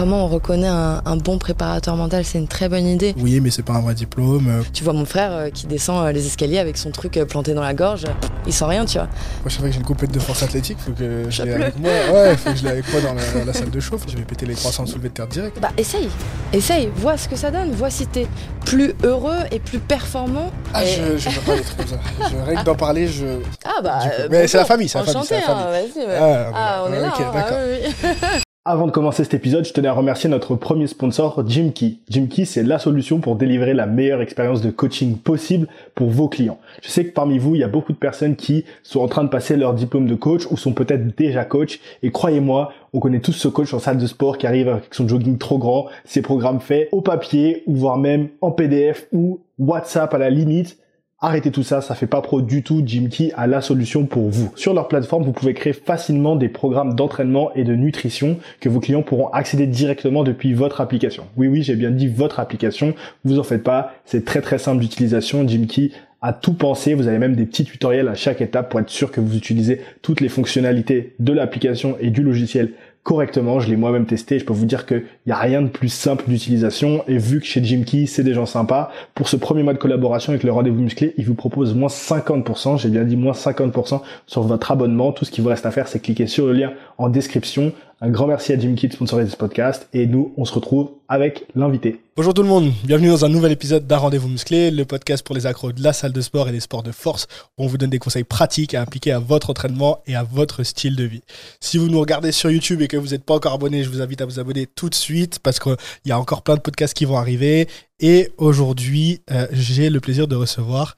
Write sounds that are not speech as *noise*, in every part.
comment on reconnaît un, un bon préparateur mental C'est une très bonne idée. Oui, mais c'est pas un vrai diplôme. Euh, Tu vois mon frère euh, qui descend euh, les escaliers avec son truc planté dans la gorge, il sent rien, tu vois. Moi, je savais que j'ai une compète de force athlétique, faut que je l'ai avec moi. Ouais, faut que je l'ai avec moi dans la, la salle de chauffe. Je vais péter les 300 soulevés de terre direct. Bah essaye, essaye, vois ce que ça donne, vois si t'es plus heureux et plus performant. Ah, Et- je, je peux pas des trucs comme ça. Je, rien que d'en parler, je. Ah bah. Coup. Mais c'est la famille, c'est la famille, hein, vas-y. ouais. Ah, Ah, on est là. hein, d'accord. ah, oui. *laughs* Avant de commencer cet épisode, je tenais à remercier notre premier sponsor, Jimkey. Jimkey, c'est la solution pour délivrer la meilleure expérience de coaching possible pour vos clients. Je sais que parmi vous, il y a beaucoup de personnes qui sont en train de passer leur diplôme de coach ou sont peut-être déjà coach. Et croyez-moi, on connaît tous ce coach en salle de sport qui arrive avec son jogging trop grand, ses programmes faits au papier ou voire même en PDF ou WhatsApp à la limite. Arrêtez tout ça, ça fait pas pro du tout. Jimkey a la solution pour vous. Sur leur plateforme, vous pouvez créer facilement des programmes d'entraînement et de nutrition que vos clients pourront accéder directement depuis votre application. Oui, oui, j'ai bien dit votre application. Vous en faites pas. C'est très très simple d'utilisation. Jimkey a tout pensé. Vous avez même des petits tutoriels à chaque étape pour être sûr que vous utilisez toutes les fonctionnalités de l'application et du logiciel correctement. Je l'ai moi-même testé. Je peux vous dire qu'il n'y a rien de plus simple d'utilisation. Et vu que chez Jimkey, c'est des gens sympas, pour ce premier mois de collaboration avec le rendez-vous musclé, ils vous proposent moins 50%. J'ai bien dit moins 50% sur votre abonnement. Tout ce qui vous reste à faire, c'est cliquer sur le lien en description. Un grand merci à Jimkey de sponsoriser ce podcast. Et nous, on se retrouve avec l'invité. Bonjour tout le monde, bienvenue dans un nouvel épisode d'un rendez-vous musclé, le podcast pour les accros de la salle de sport et des sports de force, où on vous donne des conseils pratiques à appliquer à votre entraînement et à votre style de vie. Si vous nous regardez sur YouTube et que vous n'êtes pas encore abonné, je vous invite à vous abonner tout de suite parce qu'il y a encore plein de podcasts qui vont arriver. Et aujourd'hui, euh, j'ai le plaisir de recevoir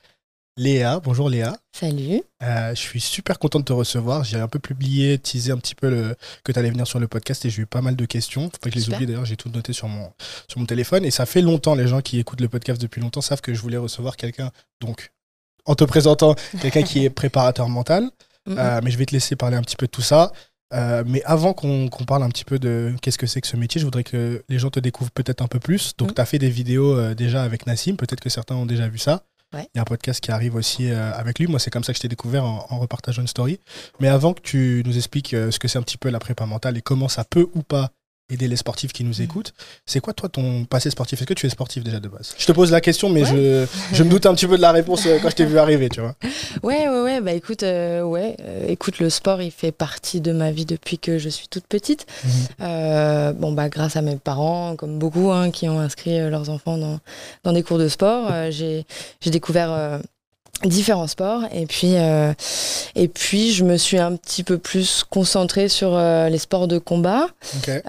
Léa. Bonjour Léa. Salut. Euh, je suis super content de te recevoir. J'ai un peu publié, teasé un petit peu le, que tu allais venir sur le podcast et j'ai eu pas mal de questions. Faut pas que je les oublie d'ailleurs, j'ai tout noté sur mon, sur mon téléphone. Et ça fait longtemps, les gens qui écoutent le podcast depuis longtemps savent que je voulais recevoir quelqu'un. Donc, en te présentant, quelqu'un qui *laughs* est préparateur mental. Euh, mais je vais te laisser parler un petit peu de tout ça. Euh, mais avant qu'on parle un petit peu de qu'est-ce que c'est que ce métier, je voudrais que les gens te découvrent peut-être un peu plus. Donc, Mhm. tu as fait des vidéos euh, déjà avec Nassim, peut-être que certains ont déjà vu ça. Il y a un podcast qui arrive aussi euh, avec lui. Moi, c'est comme ça que je t'ai découvert en, en repartageant une story. Mais avant que tu nous expliques euh, ce que c'est un petit peu la prépa mentale et comment ça peut ou pas aider les sportifs qui nous Mhm. écoutent, c'est quoi toi ton passé sportif? Est-ce que tu es sportif déjà de base? Je te pose la question, mais je, je me doute un petit peu de la réponse euh, quand je t'ai vu arriver, tu vois. *laughs* Ouais, ouais, ouais. Bah écoute, euh, ouais. euh, écoute, le sport, il fait partie de ma vie depuis que je suis toute petite. Mhm. Euh, bon, bah grâce à mes parents, comme beaucoup, hein, qui ont inscrit leurs enfants dans, dans des cours de sport, j'ai j'ai découvert différents sports et puis euh, et puis je me suis un petit peu plus concentrée sur euh, les sports de combat.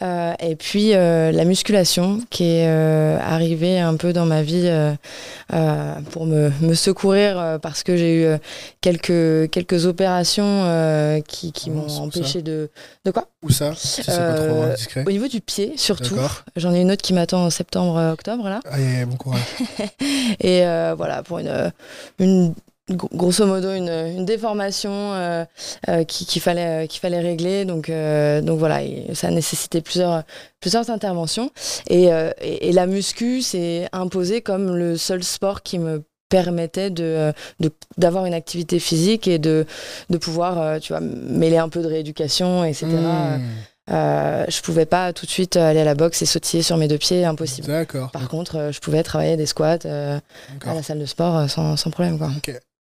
Euh, et puis la musculation qui est arrivée un peu dans ma vie pour me, me secourir parce que j'ai eu quelques, quelques opérations qui, qui Oh, m'ont empêché de... De quoi? Où ça? Si c'est pas trop indiscret. Au niveau du pied surtout. J'en ai une autre qui m'attend en septembre-octobre là. Allez, bon courage. *laughs* Et voilà, pour une, grosso modo une, une déformation euh, euh, qui- qu'il fallait, euh, qu'il fallait régler. Donc, euh, donc voilà, ça a nécessité plusieurs, plusieurs interventions. Et, et, et la muscu s'est imposée comme le seul sport qui me permettait de d'avoir une activité physique et de, de pouvoir tu vois mêler un peu de rééducation etc Hmm, euh, je pouvais pas tout de suite aller à la boxe et sautiller sur mes deux pieds impossible D'accord. par contre, euh, je pouvais travailler des squats euh, à la salle de sport sans, sans problème. Quoi.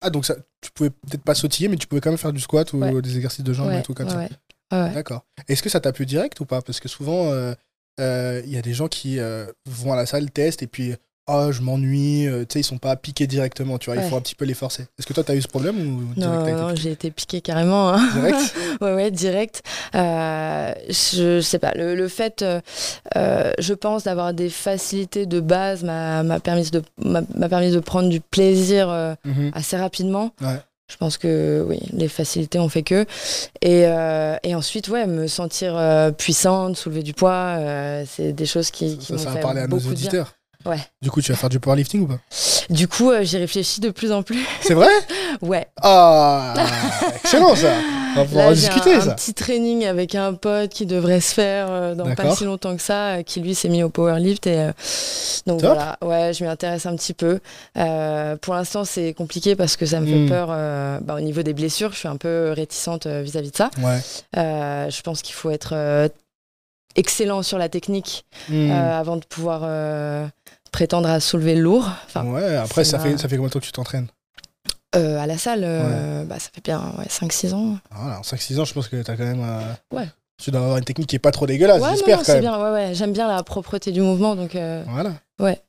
Ah, donc ça, tu pouvais peut-être pas sautiller, mais tu pouvais quand même faire du squat ou Ouais. des exercices de jambes Ouais, et tout comme ouais, ça. D'accord. Est-ce que ça t'a plu direct ou pas? Parce que souvent, euh, euh, il y a des gens qui euh, vont à la salle, testent et puis, oh, je m'ennuie, euh, tu sais, ils sont pas piqués directement, tu vois, il faut un petit peu les forcer. Est-ce que toi, t'as eu ce problème ou Non, piqué j'ai été piquée carrément. hein. Direct *laughs* ouais, ouais, direct. Euh, je, sais pas. Le, le fait, euh, euh, je pense, d'avoir des facilités de base m'a permis de permis de prendre du plaisir euh, Mhm. assez rapidement. Ouais. Je pense que oui, les facilités ont fait que. Et, euh, et ensuite, ouais, me sentir euh, puissante, soulever du poids, euh, c'est des choses qui, qui Ça, m'ont ça va fait parler à nos auditeurs. Ouais. Du coup, tu vas faire du powerlifting ou pas? Du coup, euh, j'y réfléchis de plus en plus. *laughs* C'est vrai? *laughs* Ouais. Ah Excellent ça On va pouvoir Là, en discuter un, ça. un petit training avec un pote qui devrait se faire euh, dans pas si longtemps que ça, euh, qui lui s'est mis au powerlift. Et, euh, donc Top. voilà, ouais, je m'y intéresse un petit peu. Pour l'instant, c'est compliqué parce que ça me Hmm. fait peur euh, bah, au niveau des blessures. Je suis un peu réticente vis-à-vis de ça. Ouais. Je pense qu'il faut être excellent sur la technique Hmm. avant de pouvoir prétendre à soulever le lourd. Enfin, ouais, après, ça m'a- fait, ça fait combien de temps que tu t'entraînes euh, à la salle, euh, bah, ça fait bien ouais, 5-6 ans. Voilà, en 5-6 ans, je pense que t'as quand même. euh, Ouais. Tu dois avoir une technique qui est pas trop dégueulasse, ouais, j'espère non, quand c'est même. bien. Ouais, ouais. J'aime bien la propreté du mouvement, donc. euh, Voilà. ouais.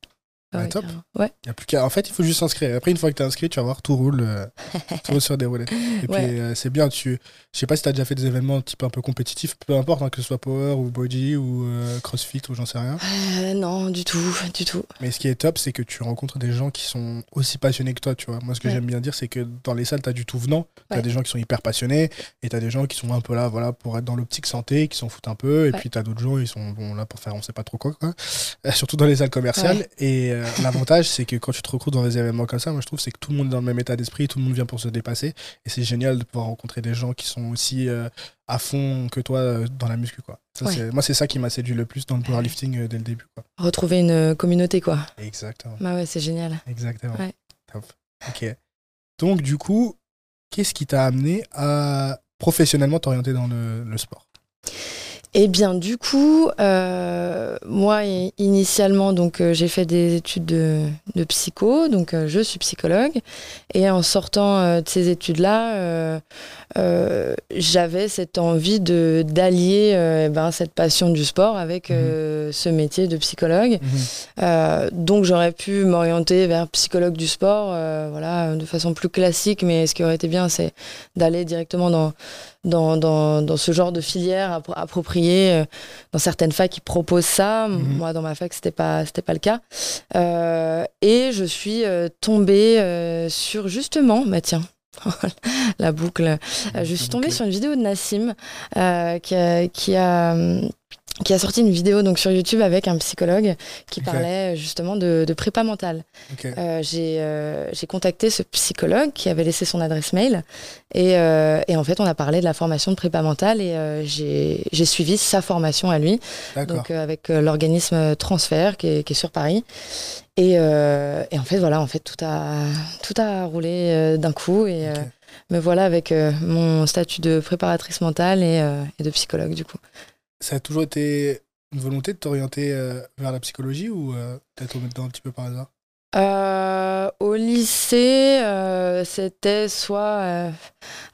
Ouais, top. Ouais. Y a plus qu'à- En fait, il faut juste s'inscrire. Après, une fois que t'es inscrit, tu vas voir, tout roule, euh, *laughs* tout roule sur des roulettes. Et puis, Ouais. euh, c'est bien. Tu... Je sais pas si t'as déjà fait des événements type un peu compétitifs, peu importe, hein, que ce soit Power ou Body ou euh, CrossFit ou j'en sais rien. Euh, non, du tout, du tout. Mais ce qui est top, c'est que tu rencontres des gens qui sont aussi passionnés que toi, tu vois. Moi, ce que Ouais. j'aime bien dire, c'est que dans les salles, t'as du tout venant. T'as Ouais. des gens qui sont hyper passionnés et t'as des gens qui sont un peu là, voilà, pour être dans l'optique santé, qui s'en foutent un peu. Et Ouais. puis t'as d'autres gens, ils sont bon, là pour faire on sait pas trop quoi, quoi. *laughs* Surtout dans les salles commerciales. Et euh, l'avantage, c'est que quand tu te recrutes dans des événements comme ça, moi, je trouve, c'est que tout le monde est dans le même état d'esprit, tout le monde vient pour se dépasser. Et c'est génial de pouvoir rencontrer des gens qui sont aussi euh, à fond que toi euh, dans la muscu, quoi. Ça, Ouais. c'est- Moi, c'est ça qui m'a séduit le plus dans le powerlifting dès le début, quoi. Retrouver une communauté, quoi. Exactement. Bah ouais, c'est génial. Exactement. Ouais. Top. Ok. Donc, du coup, qu'est-ce qui t'a amené à professionnellement t'orienter dans le, le sport? Eh bien, du coup, euh, moi, initialement, donc, euh, j'ai fait des études de, de psycho, donc euh, je suis psychologue. Et en sortant de ces études-là, j'avais cette envie de d'allier eh ben, cette passion du sport avec euh, ce métier de psychologue. Euh, donc j'aurais pu m'orienter vers psychologue du sport, voilà, de façon plus classique. Mais ce qui aurait été bien, c'est d'aller directement dans dans, dans, dans ce genre de filière appro- appropriée euh, dans certaines facs qui proposent ça. Mhm. Moi, dans ma fac, c'était pas c'était pas le cas. Euh, et je suis euh, tombée euh, sur justement, bah tiens. *laughs* la boucle. Je suis tombée sur une vidéo de Nassim euh, qui, a, qui, a, qui a sorti une vidéo donc sur YouTube avec un psychologue qui parlait justement de, de prépa mentale. Ok. Euh, j'ai euh, j'ai contacté ce psychologue qui avait laissé son adresse mail et, euh, et en fait on a parlé de la formation de prépa mentale et euh, j'ai j'ai suivi sa formation à lui donc euh, avec euh, l'organisme Transfert qui est, qui est sur Paris et, euh, et en fait voilà en fait tout a tout a roulé euh, d'un coup et euh, Ok. me voilà avec euh, mon statut de préparatrice mentale et, euh, et de psychologue du coup Ça a toujours été une volonté de t'orienter euh, vers la psychologie ou euh, t'es tombé dedans un petit peu par hasard? Euh, au lycée, euh, c'était soit euh,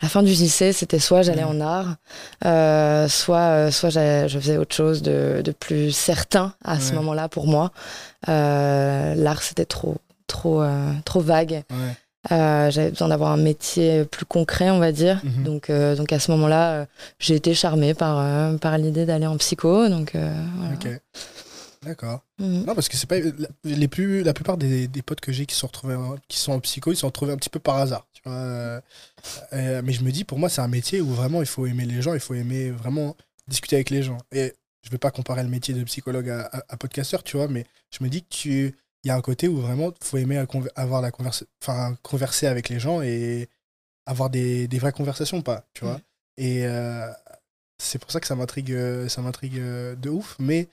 la fin du lycée, c'était soit j'allais Mhm. en art, soit soit je faisais autre chose de, de plus certain à ce moment-là pour moi. L'art c'était trop trop trop vague. Ouais. Euh, J'avais besoin d'avoir un métier plus concret, on va dire. Mhm. Donc euh, donc à ce moment-là, euh, j'ai été charmée par par l'idée d'aller en psycho. Donc voilà. D'accord. Mhm. Non, parce que c'est pas la- les plus la plupart des, des potes que j'ai qui sont retrouvés en- qui sont en psycho, ils se sont retrouvés un petit peu par hasard. Tu vois. mais je me dis, pour moi, c'est un métier où vraiment il faut aimer les gens, il faut aimer vraiment discuter avec les gens. Et je vais pas comparer le métier de psychologue à, à, à podcasteur, tu vois, mais je me dis que tu il y a un côté où vraiment il faut aimer avoir la converse, enfin converser avec les gens et avoir des, des vraies conversations, pas, tu vois. Mhm. Et euh, c'est pour ça que ça m'intrigue, euh, ça m'intrigue euh, de ouf. Mais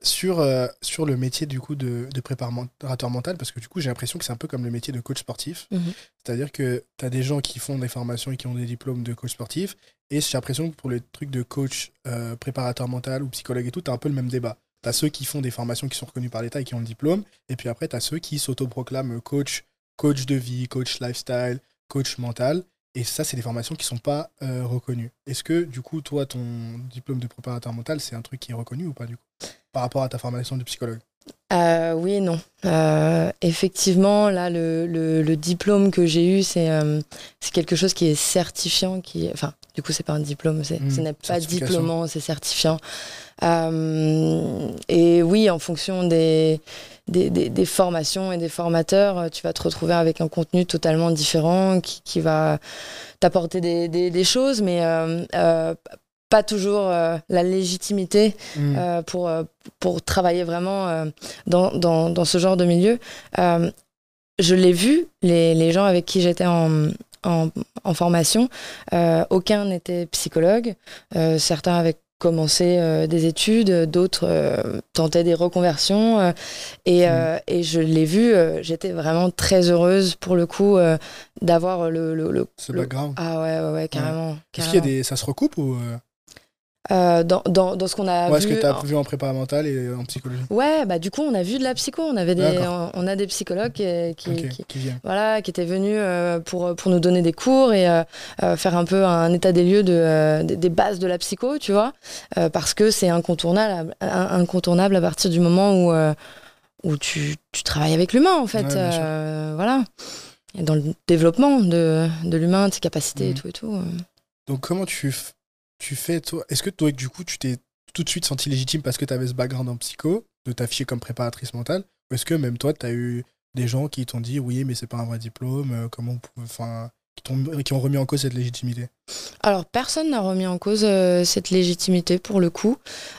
sur, euh, sur le métier du coup de, de préparateur mental, parce que du coup j'ai l'impression que c'est un peu comme le métier de coach sportif. Mhm. C'est-à-dire que tu as des gens qui font des formations et qui ont des diplômes de coach sportif. Et j'ai l'impression que pour les trucs de coach, euh, préparateur mental ou psychologue et tout, tu as un peu le même débat. Tu as ceux qui font des formations qui sont reconnues par l'État et qui ont le diplôme. Et puis après, tu as ceux qui s'autoproclament coach, coach de vie, coach lifestyle, coach mental. Et ça, c'est des formations qui sont pas euh, reconnues. Est-ce que, du coup, toi, ton diplôme de préparateur mental, c'est un truc qui est reconnu ou pas, du coup Par rapport à ta formation de psychologue? Euh, oui et non. Euh, effectivement, là, le, le- le diplôme que j'ai eu, c'est euh, quelque chose qui est certifiant. Qui, enfin, du coup, c'est pas un diplôme, c'est- Mmh, ce n'est pas diplômant, c'est certifiant. Euh, et oui, en fonction des, des, des- des formations et des formateurs, tu vas te retrouver avec un contenu totalement différent qui, qui va t'apporter des, des- des choses, mais euh, euh, pas toujours euh, la légitimité Mmh. euh, pour, euh, pour travailler vraiment euh, dans, dans, dans ce genre de milieu. Je l'ai vu, les, les gens avec qui j'étais en, en, en formation, aucun n'était psychologue. Certains avaient commencé des études, d'autres tentaient des reconversions. et, euh, et je l'ai vu, j'étais vraiment très heureuse pour le coup d'avoir le, le, le- Ce le- background. Ah ouais, ouais, ouais, carrément. Est-ce qu'il y a carrément. des... Ça se recoupe ou. Euh, dans, dans, dans, ce qu'on a ouais, vu. ce que tu as vu en prépa mentale et en psychologie. Ouais, bah du coup, on a vu de la psycho. On, avait des, on, on, a des psychologues qui, qui, okay, qui, qui, voilà, qui étaient venus euh, pour, pour nous donner des cours et euh, faire un peu un état des lieux de, des bases de la psycho, tu vois, parce que c'est incontournable, incontournable à partir du moment où, où tu, tu travailles avec l'humain, en fait. Ouais, voilà. Et dans le développement de, de l'humain, de ses capacités et tout et tout. Donc, comment tu, tu fais, toi Est-ce que toi, du coup, tu t'es tout de suite senti légitime parce que tu avais ce background en psycho, de t'afficher comme préparatrice mentale Ou est-ce que même toi, tu as eu des gens qui t'ont dit oui, mais c'est pas un vrai diplôme, euh, comment on. Enfin, qui, ont, qui ont remis en cause cette légitimité? Alors, personne n'a remis en cause euh, cette légitimité pour le coup.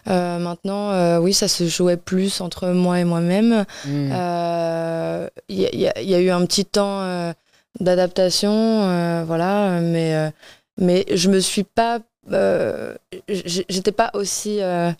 Euh, maintenant, euh, oui, ça se jouait plus entre moi et moi-même. Il Mmh. y, y, y, a eu un petit temps d'adaptation, voilà, mais, mais je me suis pas. Euh, J'étais pas aussi, euh,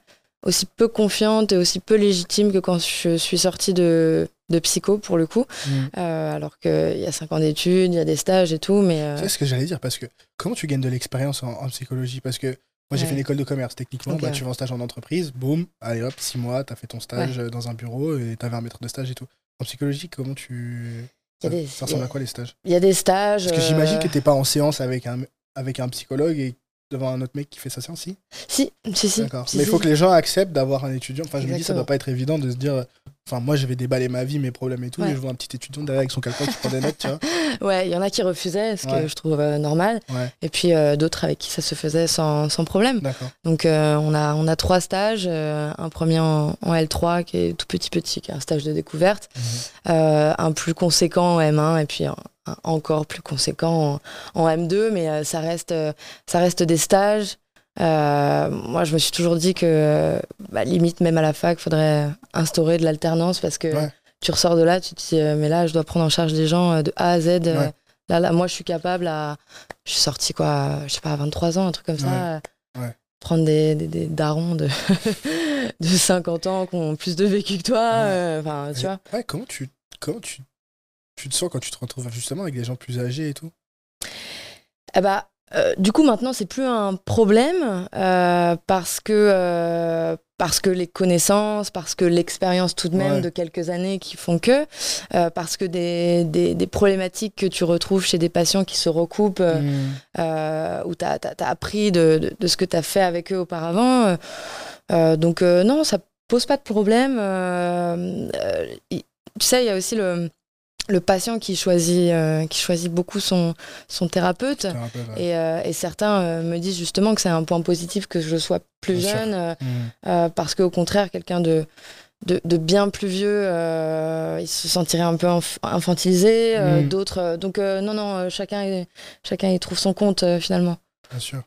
aussi peu confiante et aussi peu légitime que quand je suis sortie de, de psycho pour le coup. Mmh. Euh, alors qu'il y a 5 ans d'études, il y a des stages et tout, mais. C'est ce que j'allais dire, parce que comment tu gagnes de l'expérience en, en, psychologie? Parce que moi, j'ai Ouais. fait une école de commerce. Techniquement, bah, ouais. tu vas en stage en entreprise, boum, allez hop, six mois, t'as fait ton stage dans un bureau et t'avais un maître de stage et tout. En psychologie, comment tu. Ça, des- ça ressemble a- à quoi les stages? Il y a des stages. Parce que j'imagine que t'es pas en séance avec un, avec un psychologue et devant un autre mec qui fait sa séance, si Si, si, si. D'accord. si, Mais il si. faut que les gens acceptent d'avoir un étudiant. Enfin, je me dis, ça doit pas être évident de se dire. Enfin, moi, je vais déballer ma vie, mes problèmes et tout, Ouais. et je vois un petit étudiant derrière avec son calcul qui prend des notes, tu vois. *laughs* Ouais, il y en a qui refusaient, ce Ouais. que je trouve euh, normal. Ouais, Et puis euh, d'autres avec qui ça se faisait sans, sans problème. Donc euh, on, a, on a trois stages. un premier en, en L3 qui est tout petit petit, qui est un stage de découverte. Mhm. Un plus conséquent en M1 et puis un, un encore plus conséquent en, en M2. Mais ça, reste, ça reste des stages. Euh, moi, je me suis toujours dit que, bah, limite, même à la fac, faudrait instaurer de l'alternance parce que Ouais. tu ressors de là, tu te dis, euh, mais là, je dois prendre en charge des gens euh, de A à Z. Ouais. Là, là, moi, je suis capable à. Je suis sortie, quoi, je sais pas, à 23 ans, un truc comme ça. Prendre des, des, des darons de, *laughs* de 50 ans qui ont plus de vécu que toi. Euh, Enfin, tu vois. Comment tu, comment tu, tu te sens quand tu te retrouves justement avec des gens plus âgés et tout? Eh bah, euh, du coup, maintenant, c'est plus un problème euh, parce que euh, parce que les connaissances, parce que l'expérience tout de même Ouais. de quelques années qui font que, euh, parce que des, des, des problématiques que tu retrouves chez des patients qui se recoupent, euh, où tu as, appris de, de, de ce que tu as fait avec eux auparavant. euh, donc euh, non, ça pose pas de problème. tu sais, il y a aussi le, le patient qui choisit, euh, qui choisit beaucoup son, son thérapeute. Thérapeute, ouais. Et, euh, et certains euh, me disent justement que c'est un point positif que je sois plus Bien jeune, euh, parce qu'au contraire, quelqu'un de, de, de bien plus vieux, il se sentirait un peu infantilisé. euh, Mm. D'autres, donc non, non, chacun, y- chacun y trouve son compte finalement. Bien sûr.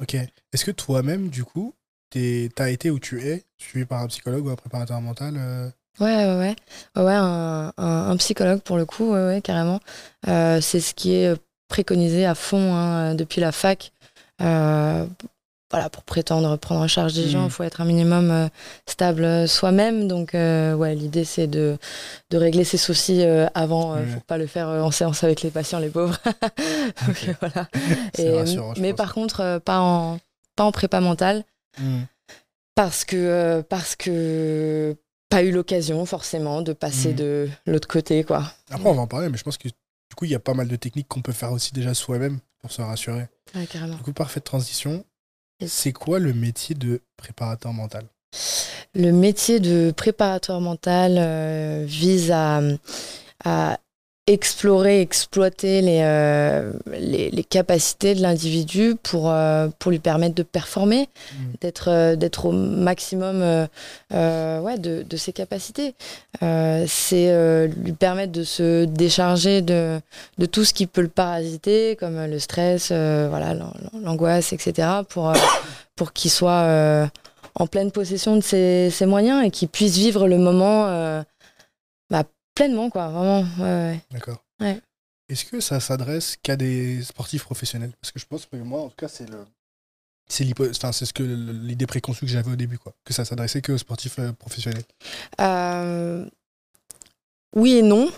Ok. Est-ce que toi-même, du coup, t'es- t'as été où tu es, suivi par un psychologue ou un préparateur mental Ouais, ouais, ouais. Un, un- un psychologue pour le coup, ouais, ouais, carrément. Euh, c'est ce qui est préconisé à fond hein, depuis la fac. Euh, voilà, pour prétendre prendre en charge des gens, il faut être un minimum euh, stable soi-même. Donc, euh, ouais, l'idée, c'est de, de régler ses soucis euh, avant. Il Ouais. faut pas le faire euh, en séance avec les patients, les pauvres. *laughs* donc, *laughs* euh, voilà. Et, rassurant, mais par contre, euh, pas, en, pas en prépa mentale Mhm. parce que euh, parce que pas eu l'occasion forcément de passer Mhm. de l'autre côté quoi. Après, on va en parler, mais je pense que du coup, il y a pas mal de techniques qu'on peut faire aussi déjà soi-même pour se rassurer. Ouais, carrément. Du coup, parfaite transition. C'est quoi le métier de préparateur mental? Le métier de préparateur mental euh, vise à, à explorer, exploiter les, euh, les, les capacités de l'individu pour, euh, pour lui permettre de performer, d'être euh, d'être au maximum ouais, de, de ses capacités. C'est lui permettre de se décharger de, de tout ce qui peut le parasiter, comme le stress, voilà, l'an- l'angoisse, etc., pour, pour qu'il soit en pleine possession de ses, ses moyens et qu'il puisse vivre le moment bah, pleinement, quoi, vraiment. ouais, ouais. D'accord. Ouais. Est-ce que ça s'adresse qu'à des sportifs professionnels? Parce que je pense que moi, en tout cas, c'est le. C'est l'hypo- enfin, c'est ce que l'idée préconçue que j'avais au début, quoi. Que ça s'adressait que aux sportifs euh, professionnels. Euh, oui et non,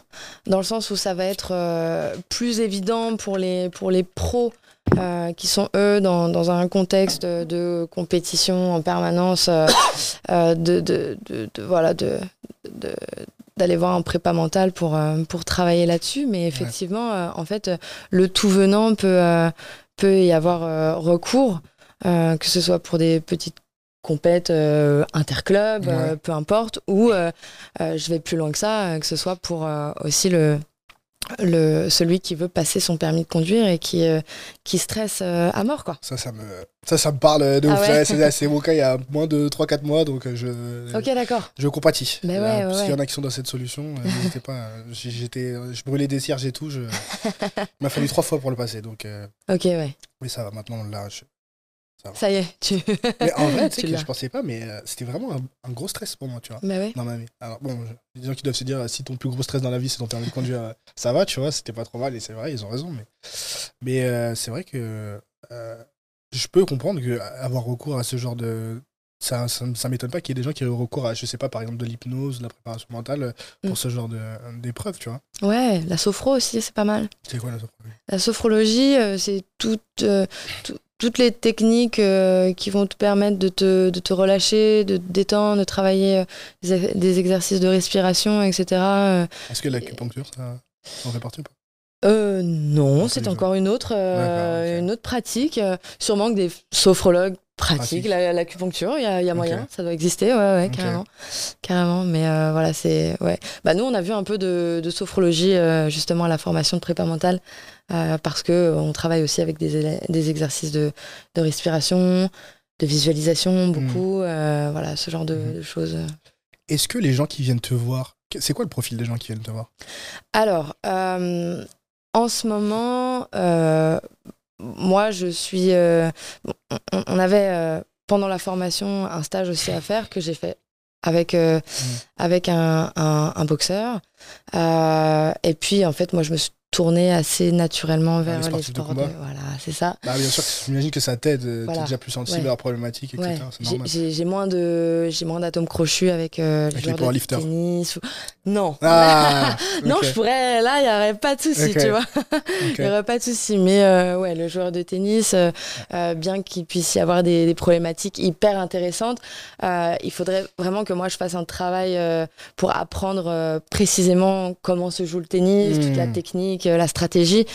dans le sens où ça va être euh, plus évident pour les, pour les pros qui sont eux dans, dans, un contexte de compétition en permanence, de, de, de, de, voilà, de, d'aller voir un prépa mental pour, pour travailler là-dessus. Mais effectivement, en fait, le tout venant peut, peut y avoir recours, que ce soit pour des petites compète euh, interclub, euh, peu importe, ou euh, je vais plus loin que ça, que ce soit pour aussi le, le, celui qui veut passer son permis de conduire et qui, qui stresse à mort. Quoi. Ça, ça me, ça, ça me parle de ah c'est mon cas il y a moins de 3-4 mois, donc je, ok d'accord. je compatis. Mais ouais, S'il y en a qui sont dans cette solution, n'hésitez pas. J'étais, je brûlais des cierges et tout. Je... *laughs* il m'a fallu trois fois pour le passer. Donc, ok, ouais. Mais ça va, maintenant, je, ça, y est, tu. Mais en vrai, tu *laughs* sais que je pensais pas, mais euh, c'était vraiment un, gros stress pour moi, tu vois. Bah ouais. Dans ma vie. Alors bon, les gens qui doivent se dire, si ton plus gros stress dans la vie, c'est ton permis de conduire, euh, ça va, tu vois, c'était pas trop mal, et c'est vrai, ils ont raison, mais. Mais euh, c'est vrai que. je peux comprendre qu'avoir recours à ce genre de. Ça, ça, m'étonne pas qu'il y ait des gens qui aient recours à, je sais pas, par exemple, de l'hypnose, de la préparation mentale pour mm. ce genre d'épreuve, tu vois. Ouais, la sophro aussi, c'est pas mal. C'est quoi la sophrologie La sophrologie, c'est toute, toutes les techniques euh, qui vont te permettre de te, de te, relâcher, de te détendre, de travailler euh, des, exercices de respiration, etc. Euh. Est-ce que l'acupuncture, ça en fait partie ou pas? Euh, non, c'est encore une autre, une autre pratique. sûrement que des sophrologues pratique, l'acupuncture, il y a, y a moyen, ça doit exister, ouais, ouais carrément. Carrément, mais euh, voilà, c'est. Ouais. Bah, nous, on a vu un peu de, de sophrologie, euh, justement, à la formation de prépa mentale, euh, parce qu'on travaille aussi avec des, des exercices de, de, respiration, de visualisation, hmm. beaucoup, voilà, ce genre de, hmm. de choses. Est-ce que les gens qui viennent te voir, c'est quoi le profil des gens qui viennent te voir? Alors, en ce moment moi, je suis. Euh, on, avait euh, pendant la formation un stage aussi à faire que j'ai fait avec euh, mmh. avec un, un, un boxeur. et puis en fait, moi, je me suis tourner assez naturellement vers les, sports de, voilà c'est ça. Bah, bien sûr j'imagine que ça t'aide euh, tu es déjà plus sensible à la problématique etc j'ai moins de j'ai moins d'atomes crochus avec, euh, avec les de tennis non. Ah, *laughs* non je pourrais là il y aurait pas de souci tu vois. *laughs* Il y aurait pas de souci mais euh, ouais le joueur de tennis bien qu'il puisse y avoir des, problématiques hyper intéressantes il faudrait vraiment que moi je fasse un travail pour apprendre précisément comment se joue le tennis toute la hmm. Technique euh, la stratégie,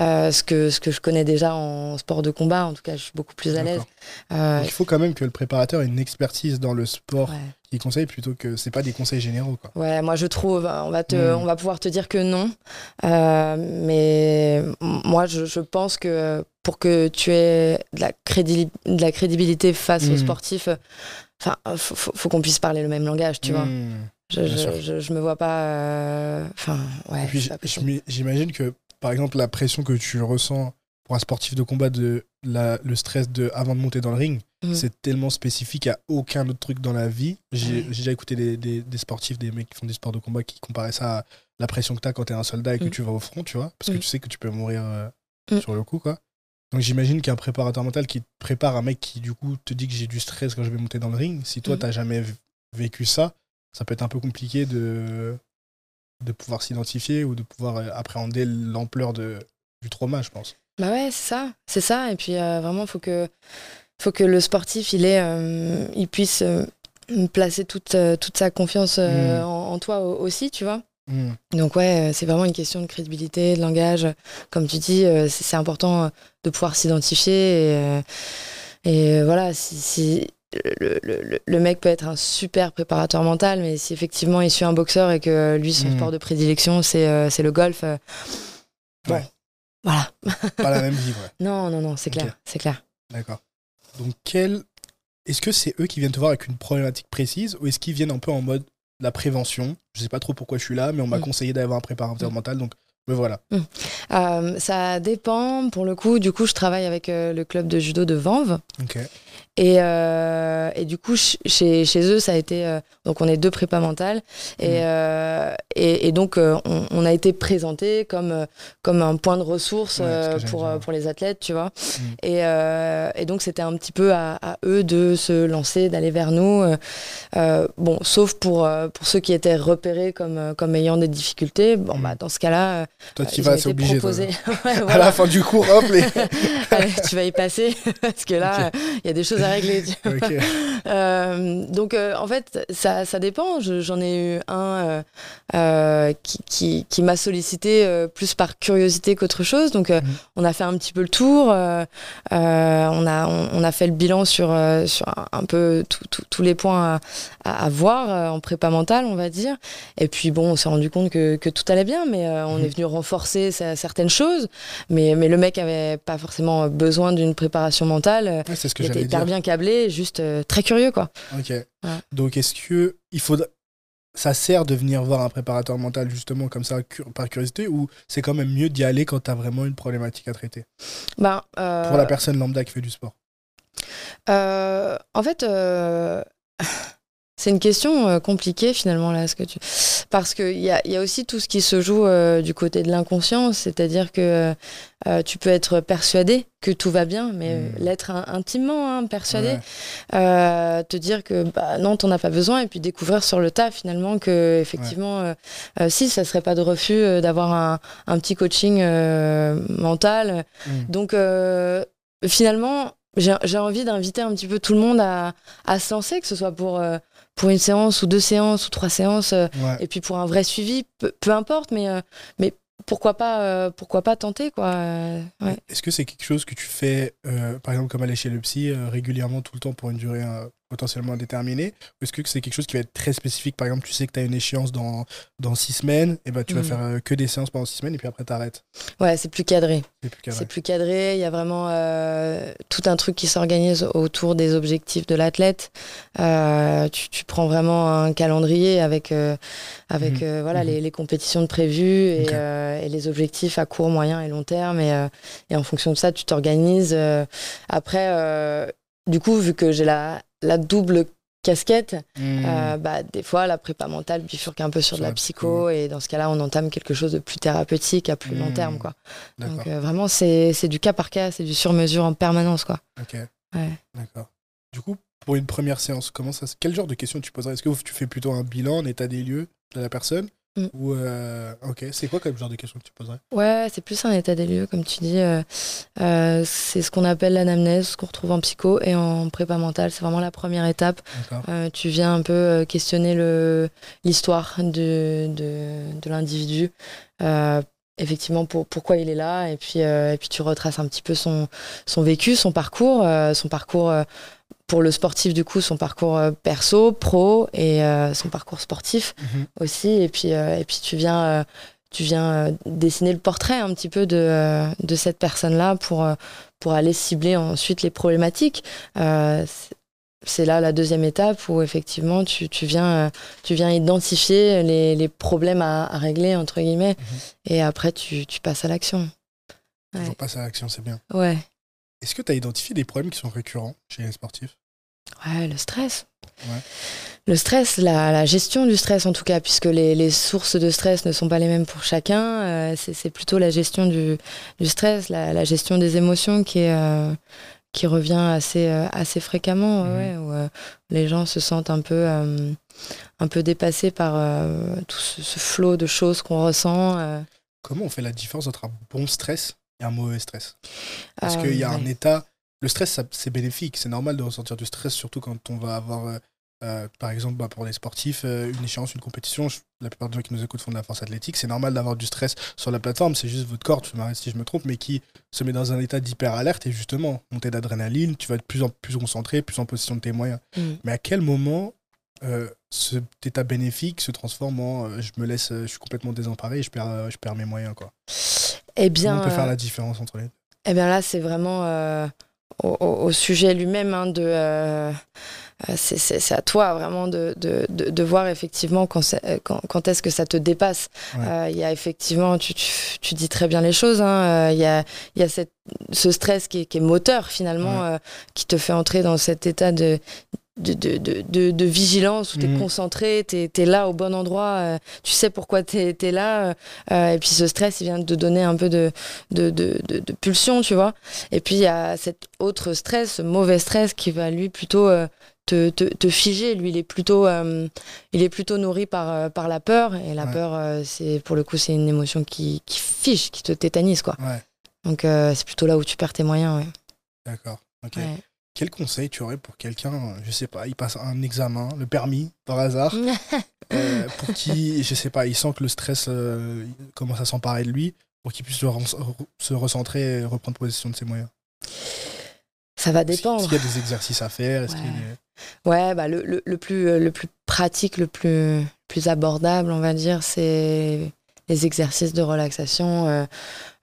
euh, ce, que, ce que je connais déjà en sport de combat. En tout cas, je suis beaucoup plus à l'aise. Euh, il faut quand même que le préparateur ait une expertise dans le sport. qu'il conseille plutôt que c'est pas des conseils généraux quoi. Ouais, moi je trouve on va te hmm. on va pouvoir te dire que non. mais moi je, pense que pour que tu aies de la, de la crédibilité face aux hmm. sportifs, enfin faut, qu'on puisse parler le même langage, tu vois. Je, je, je, me vois pas. Euh, enfin, ouais. J'imagine que, par exemple, la pression que tu ressens pour un sportif de combat, de la, le stress de avant de monter dans le ring, mhm. c'est tellement spécifique à aucun autre truc dans la vie. J'ai déjà écouté des, des, des, sportifs, des mecs qui font des sports de combat qui comparaient ça à la pression que tu as quand tu es un soldat et que mhm. tu vas au front, tu vois, parce que mhm. tu sais que tu peux mourir euh, sur le coup, quoi. Donc j'imagine qu'un préparateur mental qui prépare un mec qui du coup te dit que j'ai du stress quand je vais monter dans le ring, si toi t'as jamais vécu ça, ça peut être un peu compliqué de, de pouvoir s'identifier ou de pouvoir euh, appréhender l'ampleur du trauma, je pense. Bah ouais, c'est ça, c'est ça. Et puis euh, vraiment, faut que, faut que le sportif, il est, euh, il puisse placer toute, toute sa confiance mm. en, toi aussi, tu vois. Mm. Donc ouais, c'est vraiment une question de crédibilité, de langage. Comme tu dis, c'est important de pouvoir s'identifier et, et voilà, si, si le, le, mec peut être un super préparateur mental, mais si effectivement il suit un boxeur et que lui, son hmm. sport de prédilection, c'est euh, le golf, euh, ouais. voilà. *laughs* Pas la même vie, ouais. Non, non, non, c'est clair, c'est clair. D'accord. Donc, quel... est-ce que c'est eux qui viennent te voir avec une problématique précise ou est-ce qu'ils viennent un peu en mode la prévention? Je sais pas trop pourquoi je suis là, mais on m'a hmm. conseillé d'avoir un préparateur hmm. mental, donc me voilà. Euh, ça dépend. Pour le coup, du coup, je travaille avec le club de judo de Vanves. Ok. Et, euh, et du coup, chez, chez eux, ça a été. euh, donc, on est deux prépas mentales. Et, euh, et, et donc, on, on a été présenté comme, comme un point de ressource Ouais, pour, pour les athlètes, tu vois. Et, euh, et donc, c'était un petit peu à, à eux de se lancer, d'aller vers nous. bon, sauf pour, pour ceux qui étaient repérés comme, comme ayant des difficultés. Bon, bah, dans ce cas-là, Toi, tu vas, c'est obligé. *laughs* *laughs* Ouais, À voilà. la fin du cours, hop, les. *laughs* Allez, tu vas y passer parce que là, il y a des choses tu vois. *laughs* Euh, donc, euh, en fait, ça, ça dépend. Je- J'en ai eu un euh, qui, qui, qui m'a sollicité plus par curiosité qu'autre chose. Donc, Mhm. on a fait un petit peu le tour. on, a, on, on a fait le bilan sur, sur un, peu tous les points à, à, voir en prépa mentale, on va dire. Et puis, bon, on s'est rendu compte que, que tout allait bien, mais on Mhm. est venu renforcer certaines choses. Mais, mais le mec avait pas forcément besoin d'une préparation mentale. Ouais, c'est ce que j'allais dire. bien câblé, juste euh, très curieux, quoi. Ok. Donc, est-ce que il faut, ça sert de venir voir un préparateur mental justement comme ça cu- par curiosité ou c'est quand même mieux d'y aller quand tu as vraiment une problématique à traiter? Ben, euh, pour la personne lambda qui fait du sport euh, en fait, euh, *laughs* c'est une question euh, compliquée finalement là, ce que tu... parce qu'il y a, il y a aussi tout ce qui se joue euh, du côté de l'inconscient, c'est-à-dire que euh, tu peux être persuadé que tout va bien, mais Mm. euh, l'être in- intimement hein, persuadé, Ouais. te dire que bah, non, t'en as pas besoin, et puis découvrir sur le tas finalement que effectivement, si ça serait pas de refus d'avoir un, un petit coaching mental. Mm. Donc finalement, j'ai envie d'inviter un petit peu tout le monde à, à se lancer, que ce soit pour pour une séance ou deux séances ou trois séances, euh, Ouais. et puis pour un vrai suivi, peu, peu importe, mais euh, mais pourquoi pas euh, pourquoi pas tenter quoi. euh, ouais. Est-ce que c'est quelque chose que tu fais, euh, par exemple, comme aller chez le psy, régulièrement, tout le temps, pour une durée potentiellement indéterminée Ou est-ce que c'est quelque chose qui va être très spécifique? Par exemple, tu sais que tu as une échéance dans, dans six semaines, et ben tu vas Mhm. faire euh, que des séances pendant six semaines, et puis après, t'arrêtes. Ouais, c'est plus cadré. C'est plus cadré. C'est plus cadré. Il y a vraiment euh, tout un truc qui s'organise autour des objectifs de l'athlète. Euh, tu, tu prends vraiment un calendrier avec, euh, avec Mhm. euh, voilà, Mhm. les, les compétitions de prévues et, les objectifs à court, moyen et long terme. Et, et en fonction de ça, tu t'organises. après, du coup, vu que j'ai la, la double casquette, Hmm. euh, bah, des fois, la prépa mentale bifurque un peu sur, Sur de la la psycho. Et dans ce cas-là, on entame quelque chose de plus thérapeutique à plus long Mhm. terme. Quoi. Donc euh, vraiment, c'est du cas par cas, c'est du sur-mesure en permanence, quoi. Ok. Ouais. D'accord. Du coup, pour une première séance, comment ça, quel genre de questions tu poserais? Est-ce que tu fais plutôt un bilan, un état des lieux de la personne? Mm. Ou euh, ok, c'est quoi comme genre de questions que tu poserais? Ouais, c'est plus un état des lieux, comme tu dis. euh, euh, c'est ce qu'on appelle l'anamnèse, ce qu'on retrouve en psycho et en prépa mentale. C'est vraiment la première étape. Tu viens un peu questionner le l'histoire de, de, de l'individu. Effectivement, pour, pourquoi il est là. Et puis, et puis tu retraces un petit peu son, son vécu, son parcours, son parcours pour le sportif, du coup, son parcours euh, perso, pro et euh, son parcours sportif. Mhm. aussi et puis euh, et puis tu viens tu viens dessiner le portrait un petit peu de, de cette personne là pour pour aller cibler ensuite les problématiques Euh, c'est- là la deuxième étape où effectivement tu, tu viens tu viens identifier les, les problèmes à, à régler entre guillemets et après tu, tu passes à l'action Toujours Ouais. passer à l'action, c'est bien. ouais Est-ce que tu as identifié des problèmes qui sont récurrents chez les sportifs? Ouais le stress Ouais. Le stress, la, la gestion du stress en tout cas, puisque les, les sources de stress ne sont pas les mêmes pour chacun, euh, c'est plutôt la gestion du, du stress, la, la gestion des émotions qui, est, euh, qui revient assez, euh, assez fréquemment, Mhm. ouais, où les gens se sentent un peu, un peu dépassés par tout ce, ce flot de choses qu'on ressent. Comment on fait la différence entre un bon stress un mauvais stress Parce Euh, qu'il y a un état. Le stress, c'est bénéfique. C'est normal de ressentir du stress, surtout quand on va avoir, euh, euh, par exemple, bah, pour les sportifs, euh, une échéance, une compétition. Je- la plupart des gens qui nous écoutent font de la force athlétique. C'est normal d'avoir du stress sur la plateforme. C'est juste votre corps, tu m'arrêtes si je me trompe, mais qui se met dans un état d'hyper-alerte et justement, montée d'adrénaline, tu vas être plus en plus concentré, plus en position de tes moyens. Mm. Mais à quel moment euh, cet état bénéfique se transforme en euh, je me laisse, euh, je suis complètement désemparé et je perds, euh, je perds mes moyens quoi. Eh bien, Comment on peut faire euh, la différence entre les deux? Eh bien là, c'est vraiment euh, au, sujet lui-même hein, de c'est à toi vraiment de, de, de, voir effectivement quand, quand, quand est-ce que ça te dépasse. Il y a effectivement, tu, tu, dis très bien les choses, hein, il y, a, y a cette, ce stress qui est, qui est moteur finalement, qui te fait entrer dans cet état de de, de, de, de, vigilance où tu es mhm. concentré, tu es, là au bon endroit, euh, tu sais pourquoi tu es, là. Euh, et puis ce stress, il vient de donner un peu de, de, pulsion, tu vois. Et puis il y a cet autre stress, ce mauvais stress qui va lui plutôt euh, te, te, te, figer. Lui, il est plutôt, il est plutôt nourri par, par la peur. Et la peur, c'est pour le coup, c'est une émotion qui, qui fige, qui te tétanise. Quoi. Donc c'est plutôt là où tu perds tes moyens. D'accord. ok quel conseil tu aurais pour quelqu'un, je sais pas, il passe un examen, le permis, par hasard, *laughs* euh, pour qui, je sais pas, il sent que le stress euh, commence à s'emparer de lui, pour qu'il puisse se, recentrer et reprendre possession de ses moyens? Ça va dépendre. Est-ce qu'il y a des exercices à faire? Ouais, bah, le, le, plus, le plus pratique, le plus, plus abordable, on va dire, c'est les exercices de relaxation. Euh,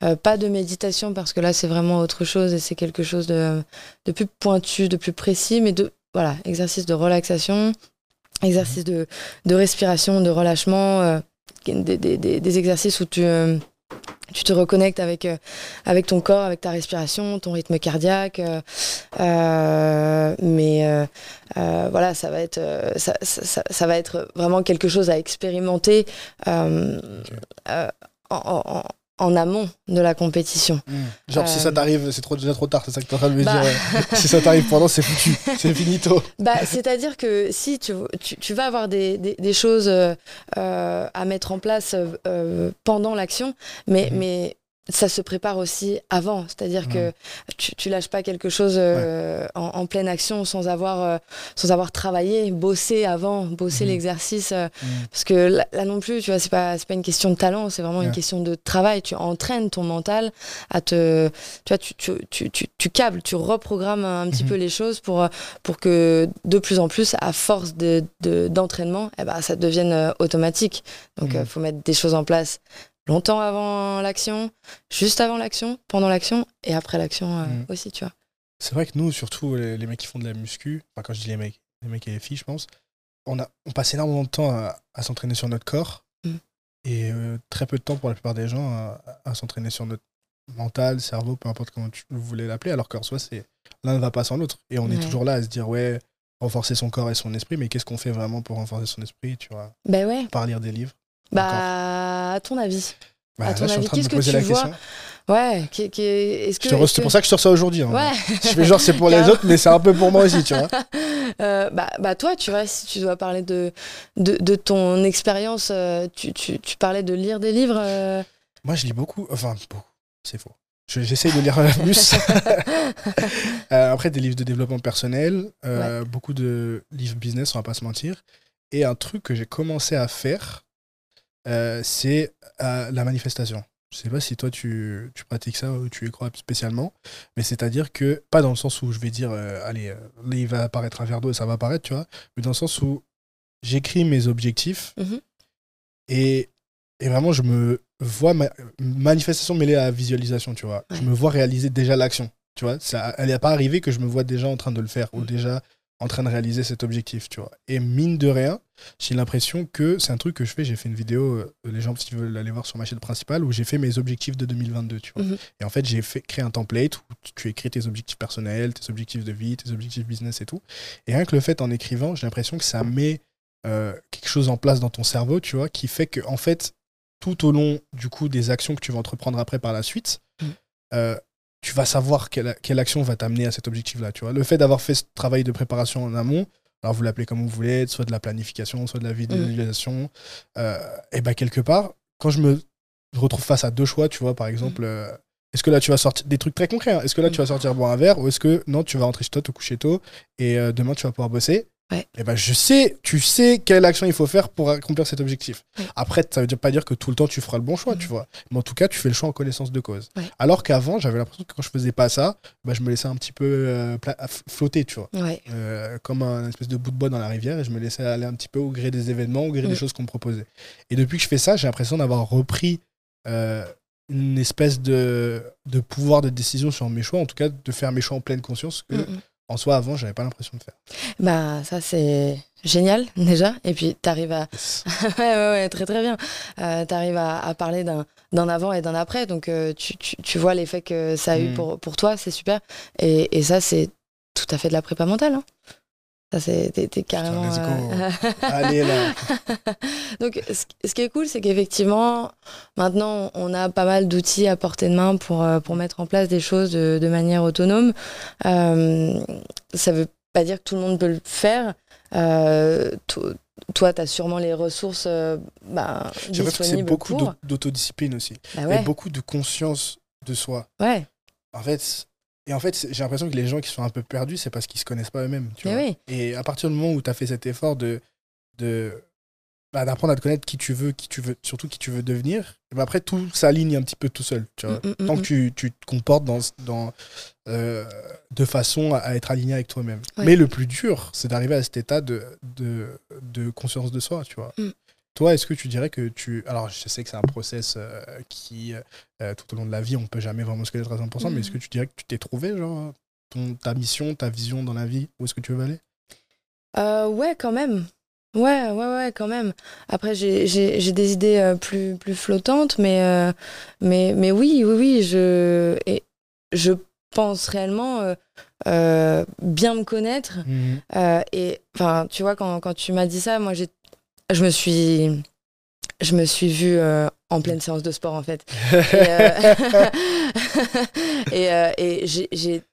euh, pas de méditation parce que là c'est vraiment autre chose et c'est quelque chose de, de, plus pointu, de plus précis, mais de voilà, exercices de relaxation, exercices de, de respiration, de relâchement, euh, des, exercices où tu tu te reconnectes avec, euh, avec ton corps, avec ta respiration, ton rythme cardiaque. Euh, euh, mais voilà, ça va, être, ça, ça, ça, va être vraiment quelque chose à expérimenter en, en, en amont de la compétition. Hmm. Genre, si ça euh, t'arrive, c'est trop, déjà trop tard, c'est ça que tu es en train de me bah. dire. si ça t'arrive pendant, c'est foutu, *laughs* c'est finito. Bah, C'est-à-dire que si tu, tu, tu, vas avoir des, des, des choses euh, à mettre en place euh, pendant l'action, mais, mhm. mais ça se prépare aussi avant, c'est-à-dire que tu, tu lâches pas quelque chose euh, en, pleine action sans avoir euh, sans avoir travaillé, bossé avant, bossé mhm. l'exercice, euh, mhm. parce que là, non plus, tu vois, c'est pas c'est pas une question de talent, c'est vraiment une question de travail. Tu entraînes ton mental à te, tu vois, tu tu, tu, tu, câbles, tu reprogrammes un, petit peu les choses pour pour que de plus en plus, à force de d'entraînement, eh ben ça devienne automatique. Donc, il faut mettre des choses en place longtemps avant l'action, juste avant l'action, pendant l'action et après l'action euh, mm. aussi, tu vois. C'est vrai que nous, surtout les, mecs qui font de la muscu, enfin quand je dis les mecs, les mecs et les filles, je pense, on, a, on passe énormément de temps à, s'entraîner sur notre corps mm. et euh, très peu de temps pour la plupart des gens à, s'entraîner sur notre mental, cerveau, peu importe comment tu voulais l'appeler, alors qu'en soi, c'est l'un ne va pas sans l'autre. Et on est toujours là à se dire, ouais, renforcer son corps et son esprit, mais qu'est-ce qu'on fait vraiment pour renforcer son esprit, tu vois? Ben ouais. Par lire des livres. Bah, à ton avis bah, À ton avis, qu'est-ce que tu vois Ouais, qui, qui, est-ce que. C'est pour ça que je te reçois aujourd'hui. Hein. Ouais. *laughs* je fais genre, c'est pour les autres, mais c'est un peu pour moi aussi, tu vois. *laughs* Euh, bah, bah, toi, tu vois, si tu dois parler de, de, de ton expérience, euh, tu, tu, tu, parlais de lire des livres. Euh. Moi, je lis beaucoup. Enfin, beaucoup. C'est faux. J'essaye de lire plus. *laughs* après, des livres de développement personnel, beaucoup de livres business, on va pas se mentir. Et un truc que j'ai commencé à faire, euh, c'est euh, la manifestation. Je sais pas si toi tu, tu, pratiques ça ou tu y crois spécialement, mais c'est-à-dire que, pas dans le sens où je vais dire, euh, allez, là il va apparaître un verre d'eau et ça va apparaître, tu vois, mais dans le sens où j'écris mes objectifs mhm. et, et, vraiment je me vois, ma, manifestation mêlée à visualisation, tu vois, je me vois réaliser déjà l'action, tu vois, ça, elle n'est pas arrivée que je me vois déjà en train de le faire ou mhm. déjà en train de réaliser cet objectif, tu vois. Et mine de rien, j'ai l'impression que c'est un truc que je fais. J'ai fait une vidéo, euh, les gens, qui veulent aller voir sur ma chaîne principale, où j'ai fait mes objectifs de 2022, tu vois. Mhm. Et en fait, j'ai fait créé un template où tu écris tes objectifs personnels, tes objectifs de vie, tes objectifs business et tout. Et rien que le fait en écrivant, j'ai l'impression que ça met euh, quelque chose en place dans ton cerveau, tu vois, qui fait que, en fait, tout au long du coup des actions que tu vas entreprendre après par la suite, mhm. euh, tu vas savoir quelle, quelle action va t'amener à cet objectif-là. Tu vois, le fait d'avoir fait ce travail de préparation en amont, alors vous l'appelez comme vous voulez, soit de la planification, soit de la visualisation, euh, et ben quelque part, quand je me retrouve face à deux choix, tu vois, par exemple, euh, est-ce que là tu vas sortir des trucs très concrets hein, Est-ce que là tu vas sortir boire un verre ou est-ce que non, tu vas rentrer chez toi, te coucher tôt et euh, demain tu vas pouvoir bosser et eh ben je sais, tu sais quelle action il faut faire pour accomplir cet objectif. Après, ça veut pas dire que tout le temps tu feras le bon choix, tu vois. Mais en tout cas, tu fais le choix en connaissance de cause. Alors qu'avant, j'avais l'impression que quand je faisais pas ça, bah, je me laissais un petit peu euh, flotter, tu vois. Euh, comme un espèce de bout de bois dans la rivière et je me laissais aller un petit peu au gré des événements, au gré des choses qu'on me proposait. Et depuis que je fais ça, j'ai l'impression d'avoir repris euh, une espèce de, de pouvoir de décision sur mes choix, en tout cas de faire mes choix en pleine conscience que Mm, mm. En soi avant j'avais pas l'impression de faire. Bah, ça, c'est génial, déjà. Et puis, t'arrives à. *laughs* *laughs* ouais, ouais, ouais, très, très bien. Euh, t'arrives à, à parler d'un d'un avant et d'un après. Donc, euh, tu, tu, tu vois l'effet que ça a eu Mm. pour, pour toi, c'est super. Et, et ça, c'est tout à fait de la prépa mentale. hein. Ça, t'es carrément. let's euh, *laughs* Allez là. *laughs* Donc, ce, qui est cool, c'est qu'effectivement, maintenant, on a pas mal d'outils à portée de main pour, euh, pour mettre en place des choses de, de manière autonome. Euh, ça veut pas dire que tout le monde peut le faire. Euh, to- toi, tu as sûrement les ressources bah, l'impression que c'est disponibles beaucoup pour. d'autodiscipline aussi. Bah Et ouais, beaucoup de conscience de soi. ouais, En fait, et en fait, j'ai l'impression que les gens qui sont un peu perdus, c'est parce qu'ils se connaissent pas eux-mêmes. tu mais vois. oui. Et à partir du moment où tu as fait cet effort de, de bah, d'apprendre à te connaître qui tu veux, qui tu veux, surtout qui tu veux devenir, et ben après tout s'aligne un petit peu tout seul. Tu vois. Mm, mm, Tant mm, que tu, tu te comportes dans, dans, euh, de façon à, à être aligné avec toi-même. Ouais. Mais le plus dur, c'est d'arriver à cet état de, de, de conscience de soi, tu vois. Mm. Toi, est-ce que tu dirais que tu... Alors, je sais que c'est un process euh, qui, euh, tout au long de la vie, on peut jamais vraiment se connaître à 100%, mais Mm. est-ce que tu dirais que tu t'es trouvé, genre, ton, ta mission, ta vision dans la vie Où est-ce que tu veux aller? Euh, ouais, quand même. Ouais, ouais, ouais, quand même. Après, j'ai- des idées euh, plus, plus flottantes, mais, euh, mais, mais oui, oui, oui, je, et je pense réellement euh, euh, bien me connaître. Euh, et enfin, tu vois, quand, quand tu m'as dit ça, moi, j'ai, je me suis, je me suis vue euh, en pleine séance de sport, en fait. *laughs* Et, euh, *laughs* et, euh, et j'ai, j'ai-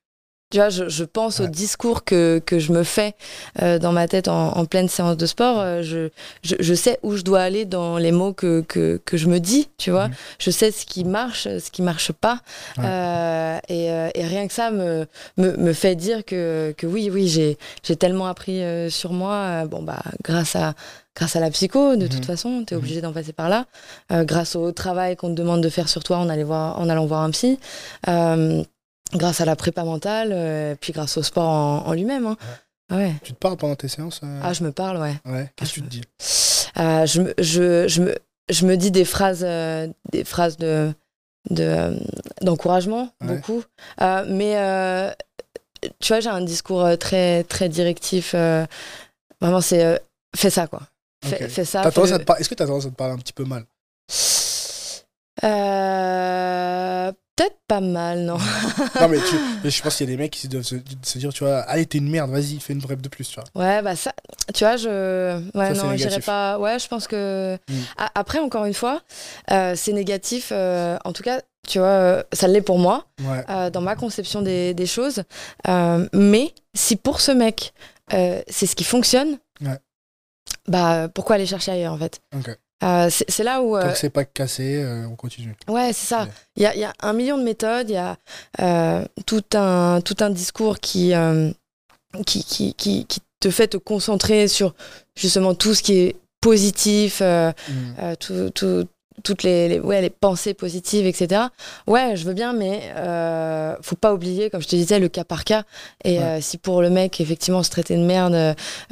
tu vois, je, je pense au discours que, que je me fais euh, dans ma tête en, en pleine séance de sport. Euh, je, je, je sais où je dois aller dans les mots que, que, que je me dis, tu vois. Mhm. Je sais ce qui marche, ce qui marche pas. Ouais. Euh, et, euh, et rien que ça me, me, me fait dire que, que oui, oui, j'ai, j'ai tellement appris euh, sur moi. euh, bon, bah, grâce à, grâce à la psycho, de Mhm. toute façon, tu es Mhm. obligé d'en passer par là. Euh, grâce au travail qu'on te demande de faire sur toi en, allant voir, en allant voir un psy. Grâce à la prépa mentale, euh, puis grâce au sport en, en lui-même. hein. Ouais. Tu te parles pendant tes séances euh? Ah, je me parle, ouais. Ouais, qu'est-ce que tu te dis? Euh, je, me- je, je, me, je me dis des phrases, des phrases de, de, d'encouragement, beaucoup. Mais tu vois, j'ai un discours très, très directif. vraiment, c'est fais ça, quoi. Fais, ça. Par- Est-ce que tu as tendance à te parler un petit peu mal? Euh, Peut-être pas mal, non. Non, mais, tu- je pense qu'il y a des mecs qui doivent se, se dire, tu vois, allez, t'es une merde, vas-y, fais une brève de plus, tu vois. Ouais, bah ça, tu vois, je. Ouais, Ça, non, négatif. pas. Ouais, je pense que. Mm. A- Après, encore une fois, euh, c'est négatif. euh, en tout cas, tu vois, euh, ça l'est pour moi, Ouais. euh, dans ma conception des, des choses. Mais si pour ce mec, c'est ce qui fonctionne, Ouais. bah pourquoi aller chercher ailleurs, en fait? Ok. Euh, c'est là où. Tant euh, que c'est pas cassé, euh, on continue. Ouais, c'est ça. Ouais. Il y a, il y a un million de méthodes, il y a euh, tout, un, tout un discours qui, euh, qui, qui, qui, qui te fait te concentrer sur justement tout ce qui est positif, euh, Mm. euh, tout- tout- toutes les, les- ouais, les pensées positives, etc. Ouais, je veux bien, mais euh, faut pas oublier, comme je te disais, le cas par cas. Et Ouais. euh, si pour le mec, effectivement, se traiter de merde,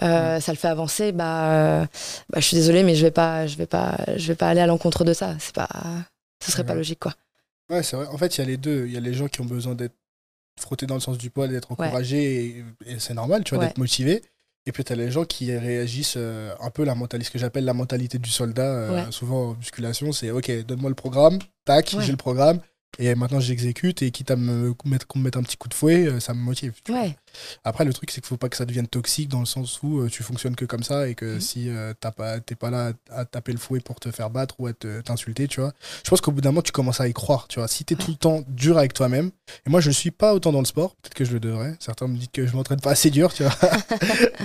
euh, ça le fait avancer, bah, euh, bah, je suis désolée, mais je vais pas, je vais pas, je vais pas aller à l'encontre de ça. C'est pas, ce serait pas logique, quoi. Ouais, c'est vrai. En fait, il y a les deux. Il y a les gens qui ont besoin d'être frottés dans le sens du poil, d'être encouragés, et, et c'est normal, tu vois, d'être motivés. Et puis, tu as les gens qui réagissent euh, un peu la mentalité, ce que j'appelle la mentalité du soldat. euh, Ouais. Souvent en musculation, c'est OK, donne-moi le programme, tac, Ouais. j'ai le programme, et maintenant j'exécute, et quitte à me mettre, qu'on me mette un petit coup de fouet, euh, ça me motive. Ouais, Après, le truc, c'est qu'il faut pas que ça devienne toxique dans le sens où euh, tu fonctionnes que comme ça et que Mhm. si euh, t'as pas, t'es pas là à, à taper le fouet pour te faire battre ou à te- t'insulter, tu vois. Je pense qu'au bout d'un moment, tu commences à y croire, tu vois. Si t'es Ouais. tout le temps dur avec toi-même, et moi, je ne suis pas autant dans le sport, peut-être que je le devrais. Certains me disent que je m'entraîne pas assez dur, tu vois. *laughs*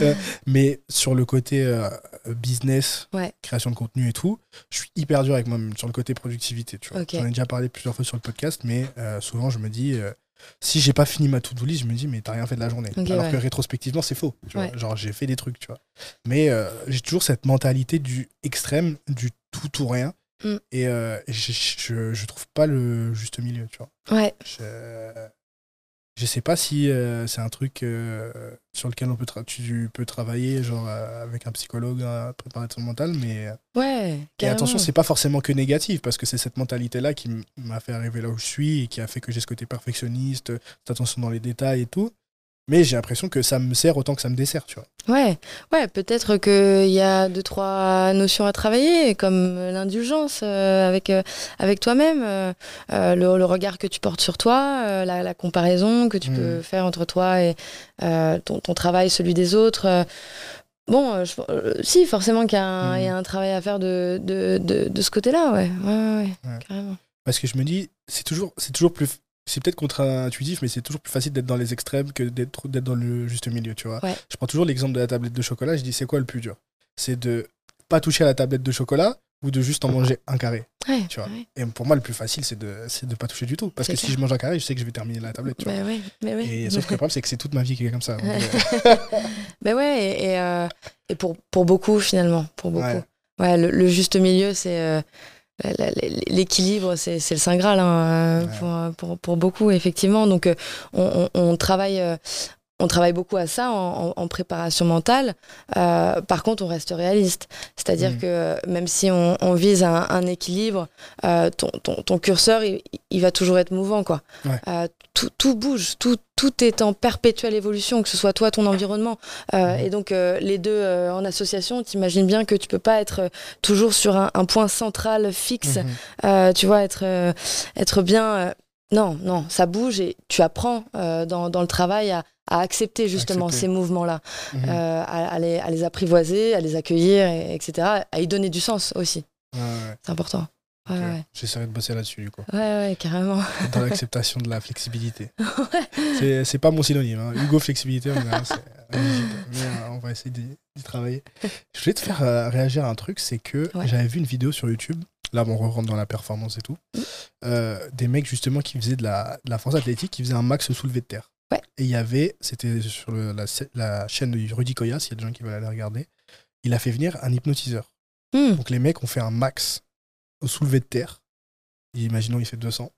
Euh, mais sur le côté euh, business, Ouais. création de contenu et tout, je suis hyper dur avec moi-même sur le côté productivité, tu vois. J'en ai déjà parlé plusieurs fois sur le podcast, mais euh, souvent, je me dis. euh, si j'ai pas fini ma to-do list, je me dis, mais t'as rien fait de la journée. Alors ouais. que rétrospectivement, c'est faux. Tu vois. Ouais. Genre, j'ai fait des trucs, tu vois. Mais euh, j'ai toujours cette mentalité du extrême, du tout ou rien. Mm. Et euh, je, je, je trouve pas le juste milieu, tu vois. ouais, Je- Je sais pas si euh, c'est un truc euh, sur lequel on peut tu peux travailler, genre euh, avec un psychologue, un préparateur mental, mais. Ouais. Et attention, c'est pas forcément que négatif, parce que c'est cette mentalité-là qui m'a fait arriver là où je suis et qui a fait que j'ai ce côté perfectionniste, cette attention dans les détails et tout. Mais j'ai l'impression que ça me sert autant que ça me dessert, tu vois. Ouais, ouais peut-être qu'il y a deux, trois notions à travailler, comme l'indulgence euh, avec, euh, avec toi-même, euh, le, regard que tu portes sur toi, la, comparaison que tu peux mmh. faire entre toi et ton, ton, travail, celui des autres. Bon, si, forcément qu'il y, mmh. y, a un travail à faire de, de, de, de ce côté-là, ouais. Ouais, ouais, ouais, carrément. Parce que je me dis, c'est toujours, c'est toujours plus c'est peut-être contre-intuitif, mais c'est toujours plus facile d'être dans les extrêmes que d'être dans le juste milieu, tu vois. Je prends toujours l'exemple de la tablette de chocolat, je dis c'est quoi le plus dur? C'est de pas toucher à la tablette de chocolat ou de juste en manger un carré. tu vois. Et pour moi, le plus facile, c'est de ne pas toucher du tout. Parce que si je mange un carré, je sais que je vais terminer la tablette. Tu bah vois. et sauf que le problème, c'est que c'est toute ma vie qui est comme ça. Mais *laughs* bah ouais, et, euh, et, pour, pour beaucoup, finalement. Pour beaucoup. Ouais, le, juste milieu, c'est. Euh, l'équilibre, c'est le Saint Graal hein, pour, pour, pour, beaucoup, effectivement. Donc, euh, on, on, travaille. Euh, on travaille beaucoup à ça en, préparation mentale. Euh, par contre, on reste réaliste. C'est-à-dire mm. que même si on, vise un, équilibre, ton, ton, ton, curseur, il, va toujours être mouvant. Quoi. tout, tout, bouge, tout, tout est en perpétuelle évolution, que ce soit toi, ton environnement. Euh, mhm. et donc, euh, les deux euh, en association, t'imagines bien que tu peux pas être toujours sur un, point central fixe. Mhm. tu vois, être, être bien. non, non, ça bouge et tu apprends dans, dans, le travail à, à accepter justement ces mouvements-là, mhm. à, les, à, les, apprivoiser, à les accueillir, etc., à y donner du sens aussi. C'est important. J'essaierai de bosser là-dessus, du coup. Ouais, ouais, carrément. Dans l'acceptation de la flexibilité. *laughs* ouais. C'est pas mon synonyme. Hein. Hugo, flexibilité, on, mais, euh, on va essayer d'y travailler. Je voulais te faire euh, réagir à un truc, c'est que j'avais vu une vidéo sur YouTube. Là, on rentre dans la performance et tout. Mm. Euh, des mecs, justement, qui faisaient de la, de la force athlétique, qui faisaient un max soulevé de terre. Ouais. Et il y avait, c'était sur la, la, chaîne de Rudy Koya, s'il y a des gens qui veulent aller regarder, il a fait venir un hypnotiseur. Mm. Donc les mecs ont fait un max au soulevé de terre. imaginons, il fait 200.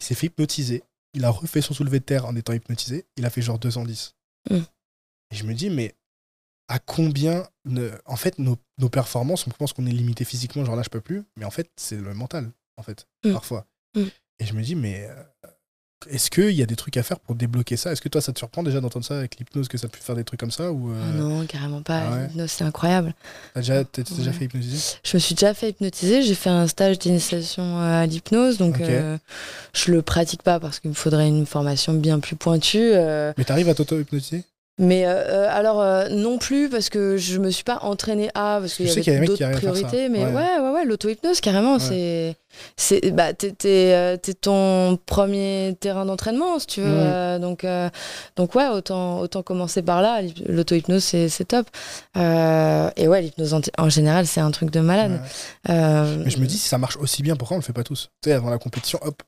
Il s'est fait hypnotiser. Il a refait son soulevé de terre en étant hypnotisé. Il a fait genre 210. Mm. Et je me dis, mais à combien. En fait, nos, performances, on pense qu'on est limité physiquement, genre là, je peux plus. Mais en fait, c'est le mental, en fait, mm. parfois. Et je me dis, mais euh, est-ce qu'il y a des trucs à faire pour débloquer ça? Est-ce que toi, ça te surprend déjà d'entendre ça avec l'hypnose, que ça peut faire des trucs comme ça ou euh? Non, carrément pas. Ah l'hypnose, c'est incroyable. T'as déjà, déjà fait hypnotiser? Je me suis déjà fait hypnotiser. J'ai fait un stage d'initiation euh, à l'hypnose. Donc, euh, je le pratique pas parce qu'il me faudrait une formation bien plus pointue. Mais t'arrives à t'auto-hypnotiser? Mais alors non plus parce que je me suis pas entraînée à parce qu'il y avait d'autres priorités mais ouais. ouais ouais, l'auto hypnose carrément c'est c'est bah t'es euh, ton premier terrain d'entraînement si tu veux euh, donc euh, donc ouais autant autant commencer par là l'auto hypnose c'est top. Et ouais l'hypnose en, général c'est un truc de malade. Mais je me dis si ça marche aussi bien pourquoi on le fait pas tous? Tu sais avant la compétition hop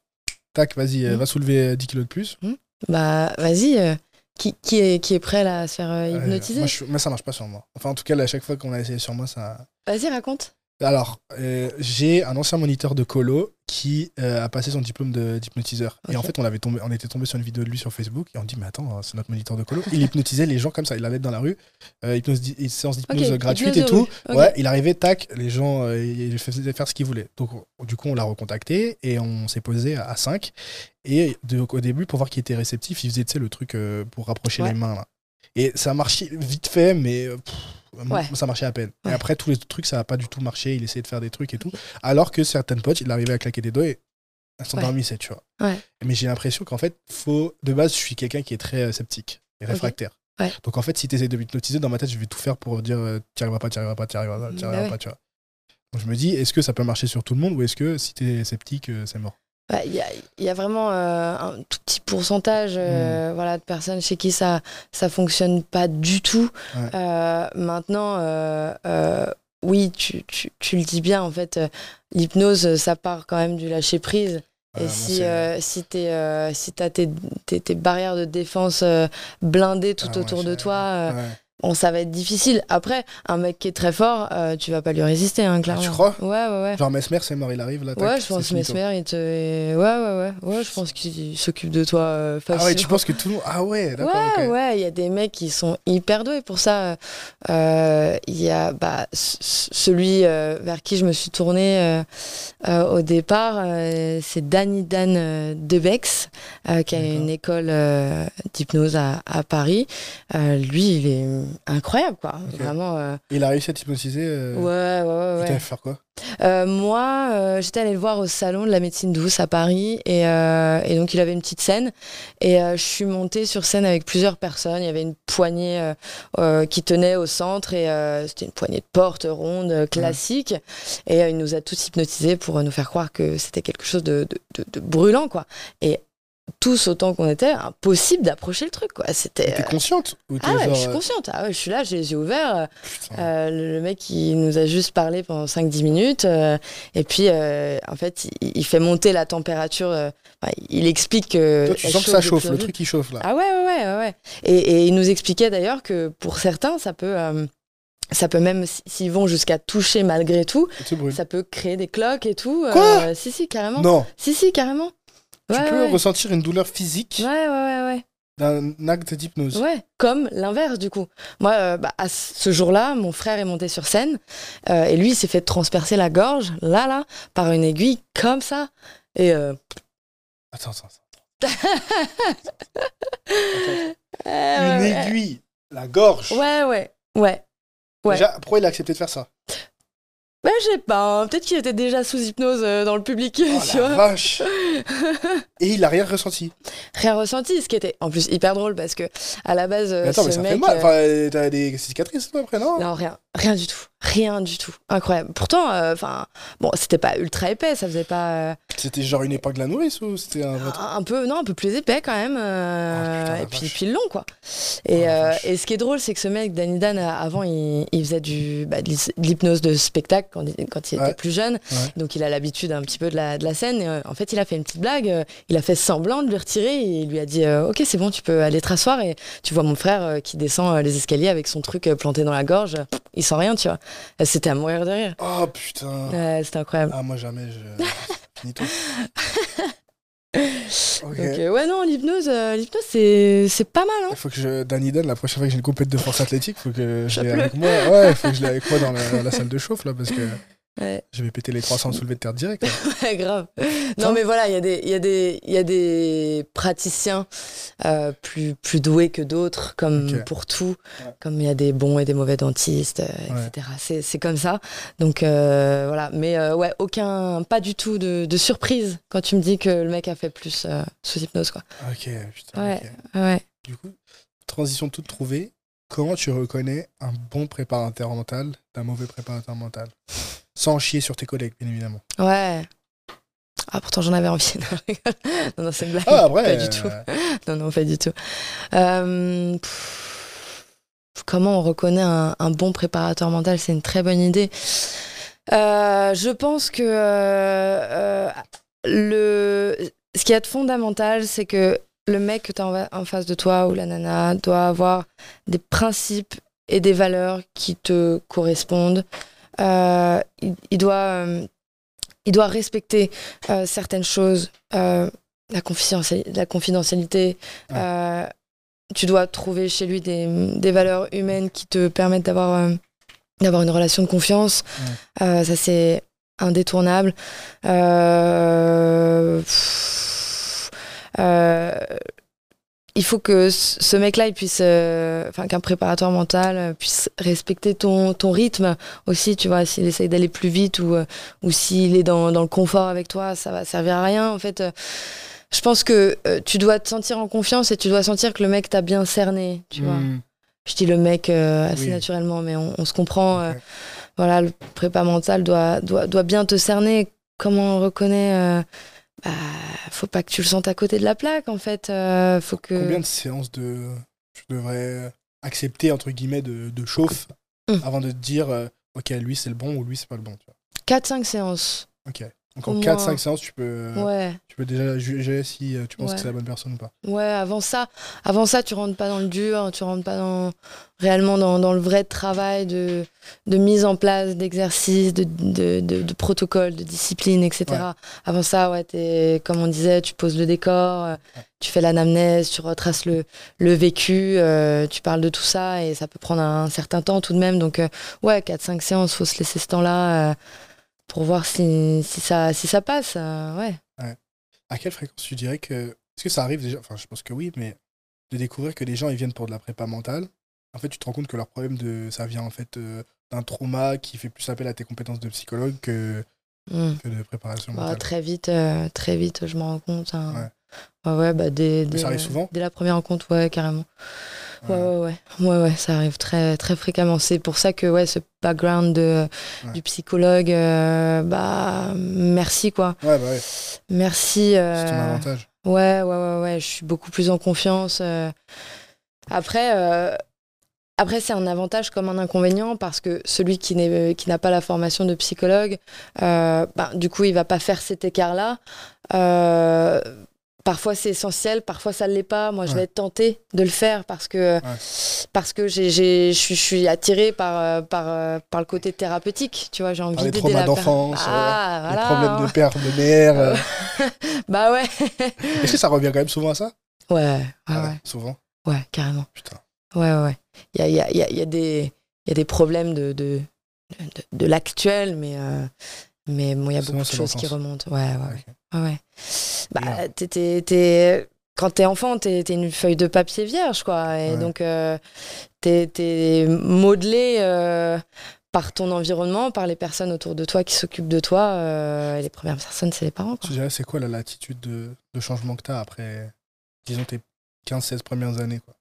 tac vas-y hmm. va soulever 10 kilos de plus. Hmm. bah vas-y qui, qui, est, qui est prêt là, à se faire hypnotiser moi, moi, ça marche pas sur moi. Enfin, en tout cas, à chaque fois qu'on a essayé sur moi, ça. Vas-y, raconte. Alors, euh, j'ai un ancien moniteur de colo qui euh, a passé son diplôme d'hypnotiseur. Et en fait, on, avait tombé, on était tombé sur une vidéo de lui sur Facebook et on dit Mais attends, c'est notre moniteur de colo. Il hypnotisait les gens comme ça. Il allait dans la rue, euh, hypnose, séance d'hypnose gratuite et tout. Ouais, il arrivait, tac, les gens, euh, il faisait faire ce qu'il voulait. Donc, du coup, on l'a recontacté et on s'est posé à 5. Et au début, pour voir qui était réceptif, il faisait le truc pour rapprocher les mains. Là. Et ça marchait vite fait, mais. Ça marchait à peine. Et après, tous les trucs, ça n'a pas du tout marché. Il essayait de faire des trucs et tout. Alors que certaines potes, il arrivait à claquer des doigts et elles s'endormissaient, tu vois. Mais j'ai l'impression qu'en fait, faut... de base, je suis quelqu'un qui est très euh, sceptique et réfractaire. Donc en fait, si tu essaies de m'hypnotiser, dans ma tête, je vais tout faire pour dire euh, tu arriveras pas, tu arriveras pas, tu arriveras pas, tu arriveras bah pas, tu vois. Donc je me dis, est-ce que ça peut marcher sur tout le monde ou est-ce que si tu es sceptique, euh, c'est mort? Bah, il y, a, vraiment euh, un tout petit pourcentage euh, mm. voilà, de personnes chez qui ça ça fonctionne pas du tout. Euh, maintenant, oui, tu, tu, tu, le dis bien, en fait, l'hypnose, ça part quand même du lâcher prise. Et si, si tu si as tes, tes, tes, barrières de défense blindées tout ah, autour de toi, bon, ça va être difficile. Après, un mec qui est très fort, euh, tu vas pas lui résister, hein, clairement. Ah, tu crois Ouais, ouais, ouais. Genre Mesmer, c'est mort, il arrive là. Ouais, je pense que. Mesmer, il te. Ouais, ouais, ouais. Ouais, je pense qu'il s'occupe de toi euh, Ah ouais, facilement. tu penses que tout le monde. Ah ouais, d'accord. Ouais, ouais, il y a des mecs qui sont hyper doués pour ça. Euh, Il y a bah, celui euh, vers qui je me suis tournée au départ, c'est Danny Dan Debex, qui a une école d'hypnose à, à Paris. Lui, il est incroyable, quoi. Vraiment. euh, Il a réussi à t'hypnotiser. euh, Ouais, ouais, ouais. t'a ouais. fait faire quoi? Euh, moi, euh, j'étais allée le voir au salon de la médecine douce à Paris et, et donc il avait une petite scène et je suis montée sur scène avec plusieurs personnes. Il y avait une poignée qui tenait au centre et c'était une poignée de porte ronde classique et il nous a tous hypnotisés pour nous faire croire que c'était quelque chose de, de, de- de brûlant quoi. Et tous autant qu'on était, impossible d'approcher le truc quoi. C'était T'es euh, consciente ou ah ouais, genre, je suis euh, consciente. Ah ouais, je suis là, j'ai les yeux ouverts. euh, le, le mec, il nous a juste parlé pendant 5-10 minutes. euh, et puis, euh, en fait, il, il fait monter la température. enfin, il explique que. Toi, tu sens que ça chauffe, le truc qui chauffe là. Ah ouais, ouais, ouais. ouais. Et, et il nous expliquait d'ailleurs que pour certains, ça peut. ça peut même, s'ils vont jusqu'à toucher malgré tout, Ça peut créer des cloques et tout. euh, Quoi Si, si, carrément. Non, Si, si, carrément. Tu Ouais, peux ouais. ressentir une douleur physique Ouais, ouais, ouais, ouais. d'un acte d'hypnose. Ouais, comme l'inverse du coup. Moi, euh, bah, à ce jour-là, mon frère est monté sur scène euh, et lui, il s'est fait transpercer la gorge, là, là, par une aiguille comme ça. Et euh, Attends, attends. euh, *laughs* Une aiguille, la gorge. Ouais, ouais, ouais. ouais. Déjà, pourquoi il a accepté de faire ça? Bah, je sais pas, hein, peut-être qu'il était déjà sous hypnose euh, dans le public, *laughs* Oh tu la vois. vache *laughs* Et il a rien ressenti. Rien ressenti, ce qui était en plus hyper drôle parce que à la base, euh, Mais attends, ce mais ça mec. fait mal. euh, Enfin, t'as des cicatrices toi, après, non? Non, rien, rien du tout, rien du tout, incroyable. Pourtant, euh, enfin, bon, c'était pas ultra épais, ça faisait pas. euh, C'était genre une épingle à nourrice ou c'était un un, un peu non un peu plus épais quand même euh, putain, la et puis puis long quoi et, Oh, la euh, et ce qui est drôle c'est que ce mec Danny Dan euh, avant il, il faisait du bah, de de l'hypnose de spectacle quand il, quand il Ouais. était plus jeune Ouais. donc il a l'habitude un petit peu de la, de la scène et, euh, en fait il a fait une petite blague euh, il a fait semblant de lui retirer et il lui a dit euh, ok c'est bon tu peux aller te rasseoir et tu vois mon frère euh, qui descend euh, les escaliers avec son truc euh, planté dans la gorge il sent rien tu vois Euh, c'était à mourir de rire Oh putain. Ouais, c'était incroyable Ah, moi jamais, je. *laughs* Donc euh, ouais non l'hypnose euh, l'hypnose c'est c'est pas mal hein Il faut que je. Danny Dan, la prochaine fois que j'ai une compète de force athlétique, faut que je l'ai avec moi. Ouais, faut que je l'ai avec moi dans la, la salle de chauffe là, parce que Ouais. je vais péter les 300 soulevés de terre direct. là. *laughs* Ouais, grave. Non, mais voilà, il y, a des- y, a des- il y a des praticiens euh, plus, plus doués que d'autres, comme pour tout. Ouais. Comme il y a des bons et des mauvais dentistes, euh, etc. C'est- C'est comme ça. Donc, euh, voilà. Mais ouais, aucun, pas du tout de, de surprise quand tu me dis que le mec a fait plus sous hypnose, quoi. Ok, putain. Ouais. Ouais. Du coup, transition toute trouvée. Comment tu reconnais un bon préparateur mental d'un mauvais préparateur mental? Sans chier sur tes collègues, bien évidemment. Ouais. Ah, pourtant, j'en avais envie. *laughs* Non, non, c'est une blague. Ah, après. Pas du euh, tout. *laughs* Non, non, pas du tout. Euh, pff, comment on reconnaît un, un bon préparateur mental? C'est une très bonne idée. Euh, je pense que euh, euh, le, ce qui est fondamental, c'est que le mec que tu as en, face de toi ou la nana doit avoir des principes et des valeurs qui te correspondent. Euh, il, il doit, euh, il doit respecter euh, certaines choses. La, confidentiali- la confidentialité. Ouais. Tu dois trouver chez lui des, des valeurs humaines qui te permettent d'avoir d'avoir une relation de confiance. Ça, c'est indétournable. Pff, il faut que ce mec-là, il puisse, euh, enfin, qu'un préparateur mental euh, puisse respecter ton, ton rythme aussi, tu vois, s'il essaye d'aller plus vite ou, euh, ou s'il est dans, dans le confort avec toi, ça va servir à rien. En fait, euh, je pense que euh, tu dois te sentir en confiance et tu dois sentir que le mec t'a bien cerné, tu vois. hmm, Je dis le mec euh, assez Oui. naturellement, mais on, on se comprend. euh, voilà, le prépa mental doit, doit, doit bien te cerner. Comment on reconnaît euh, bah, Faut pas que tu le sentes à côté de la plaque, en fait. euh, faut que... Combien de séances de je devrais accepter entre guillemets de, de chauffe Hmm. avant de te dire euh, ok lui c'est le bon ou lui c'est pas le bon tu vois? 4-5 séances. Ok. Donc en moins. 4-5 séances, tu peux, Ouais. tu peux déjà juger si euh, tu penses Ouais. que c'est la bonne personne ou pas. Ouais, avant ça, avant ça, tu rentres pas dans le dur, tu rentres pas dans réellement dans, dans le vrai travail de, de mise en place d'exercices, de, de, de, de protocoles, de discipline, etc. Ouais. Avant ça, ouais, comme on disait, tu poses le décor, euh, tu fais l'anamnèse, tu retraces le, le vécu, euh, tu parles de tout ça et ça peut prendre un, certain temps tout de même. Donc, euh, ouais, 4-5 séances, faut se laisser ce temps-là euh, pour voir si, si, ça, si ça passe. euh, ouais. À quelle fréquence tu dirais que. Est-ce que ça arrive déjà Enfin, je pense que oui, mais de découvrir que les gens ils viennent pour de la prépa mentale. En fait, tu te rends compte que leur problème de ça vient en fait euh, d'un trauma qui fait plus appel à tes compétences de psychologue que, Mm. que de préparation Bah, mentale. très vite, euh, très vite, je me rends compte. hein. Ouais, ouais, bah, dès, Mais dès, ça arrive souvent? Dès la première rencontre, ouais, carrément. Ouais, Ouais. ouais, ouais. Ouais, ça arrive très, très fréquemment. C'est pour ça que, ouais, ce background de, Ouais. du psychologue, euh, bah, merci, quoi. Ouais, bah ouais, Merci. euh, c'est ton avantage. Ouais, ouais, ouais, ouais, je suis beaucoup plus en confiance. euh. Après, euh, après c'est un avantage comme un inconvénient parce que celui qui n'a pas la formation de psychologue, euh, ben, du coup, il va pas faire cet écart-là. Euh, Parfois c'est essentiel, parfois ça ne l'est pas. Moi je vais Ouais. être tentée de le faire parce que, parce que je suis- attirée par, euh, par, euh, par le côté thérapeutique. Tu vois, j'ai envie les d'aider la per- d'enfance, Ah, Les voilà. problèmes de père, de mère. euh. *laughs* Bah ouais. *laughs* Est-ce que ça revient quand même souvent à ça? Ouais, ouais, Ah ouais. Souvent? Ouais, carrément. Putain. Ouais, ouais. Il y a, y, a, y, a, y, a des- il y a des problèmes de, de, de, de l'actuel, mais, euh, mais bon, il y a beaucoup de choses qui remontent. Ouais, ouais, ouais. Bah, Bien. t'es- t'es- t'es- quand t'es enfant, t'es es une feuille de papier vierge, quoi. Et Ouais. donc, euh, t'es es modelé euh, par ton environnement, par les personnes autour de toi qui s'occupent de toi. euh, et les premières personnes, c'est les parents, quoi. Tu dirais, c'est quoi la latitude de, de changement que tu as après, disons, tes 15-16 premières années quoi?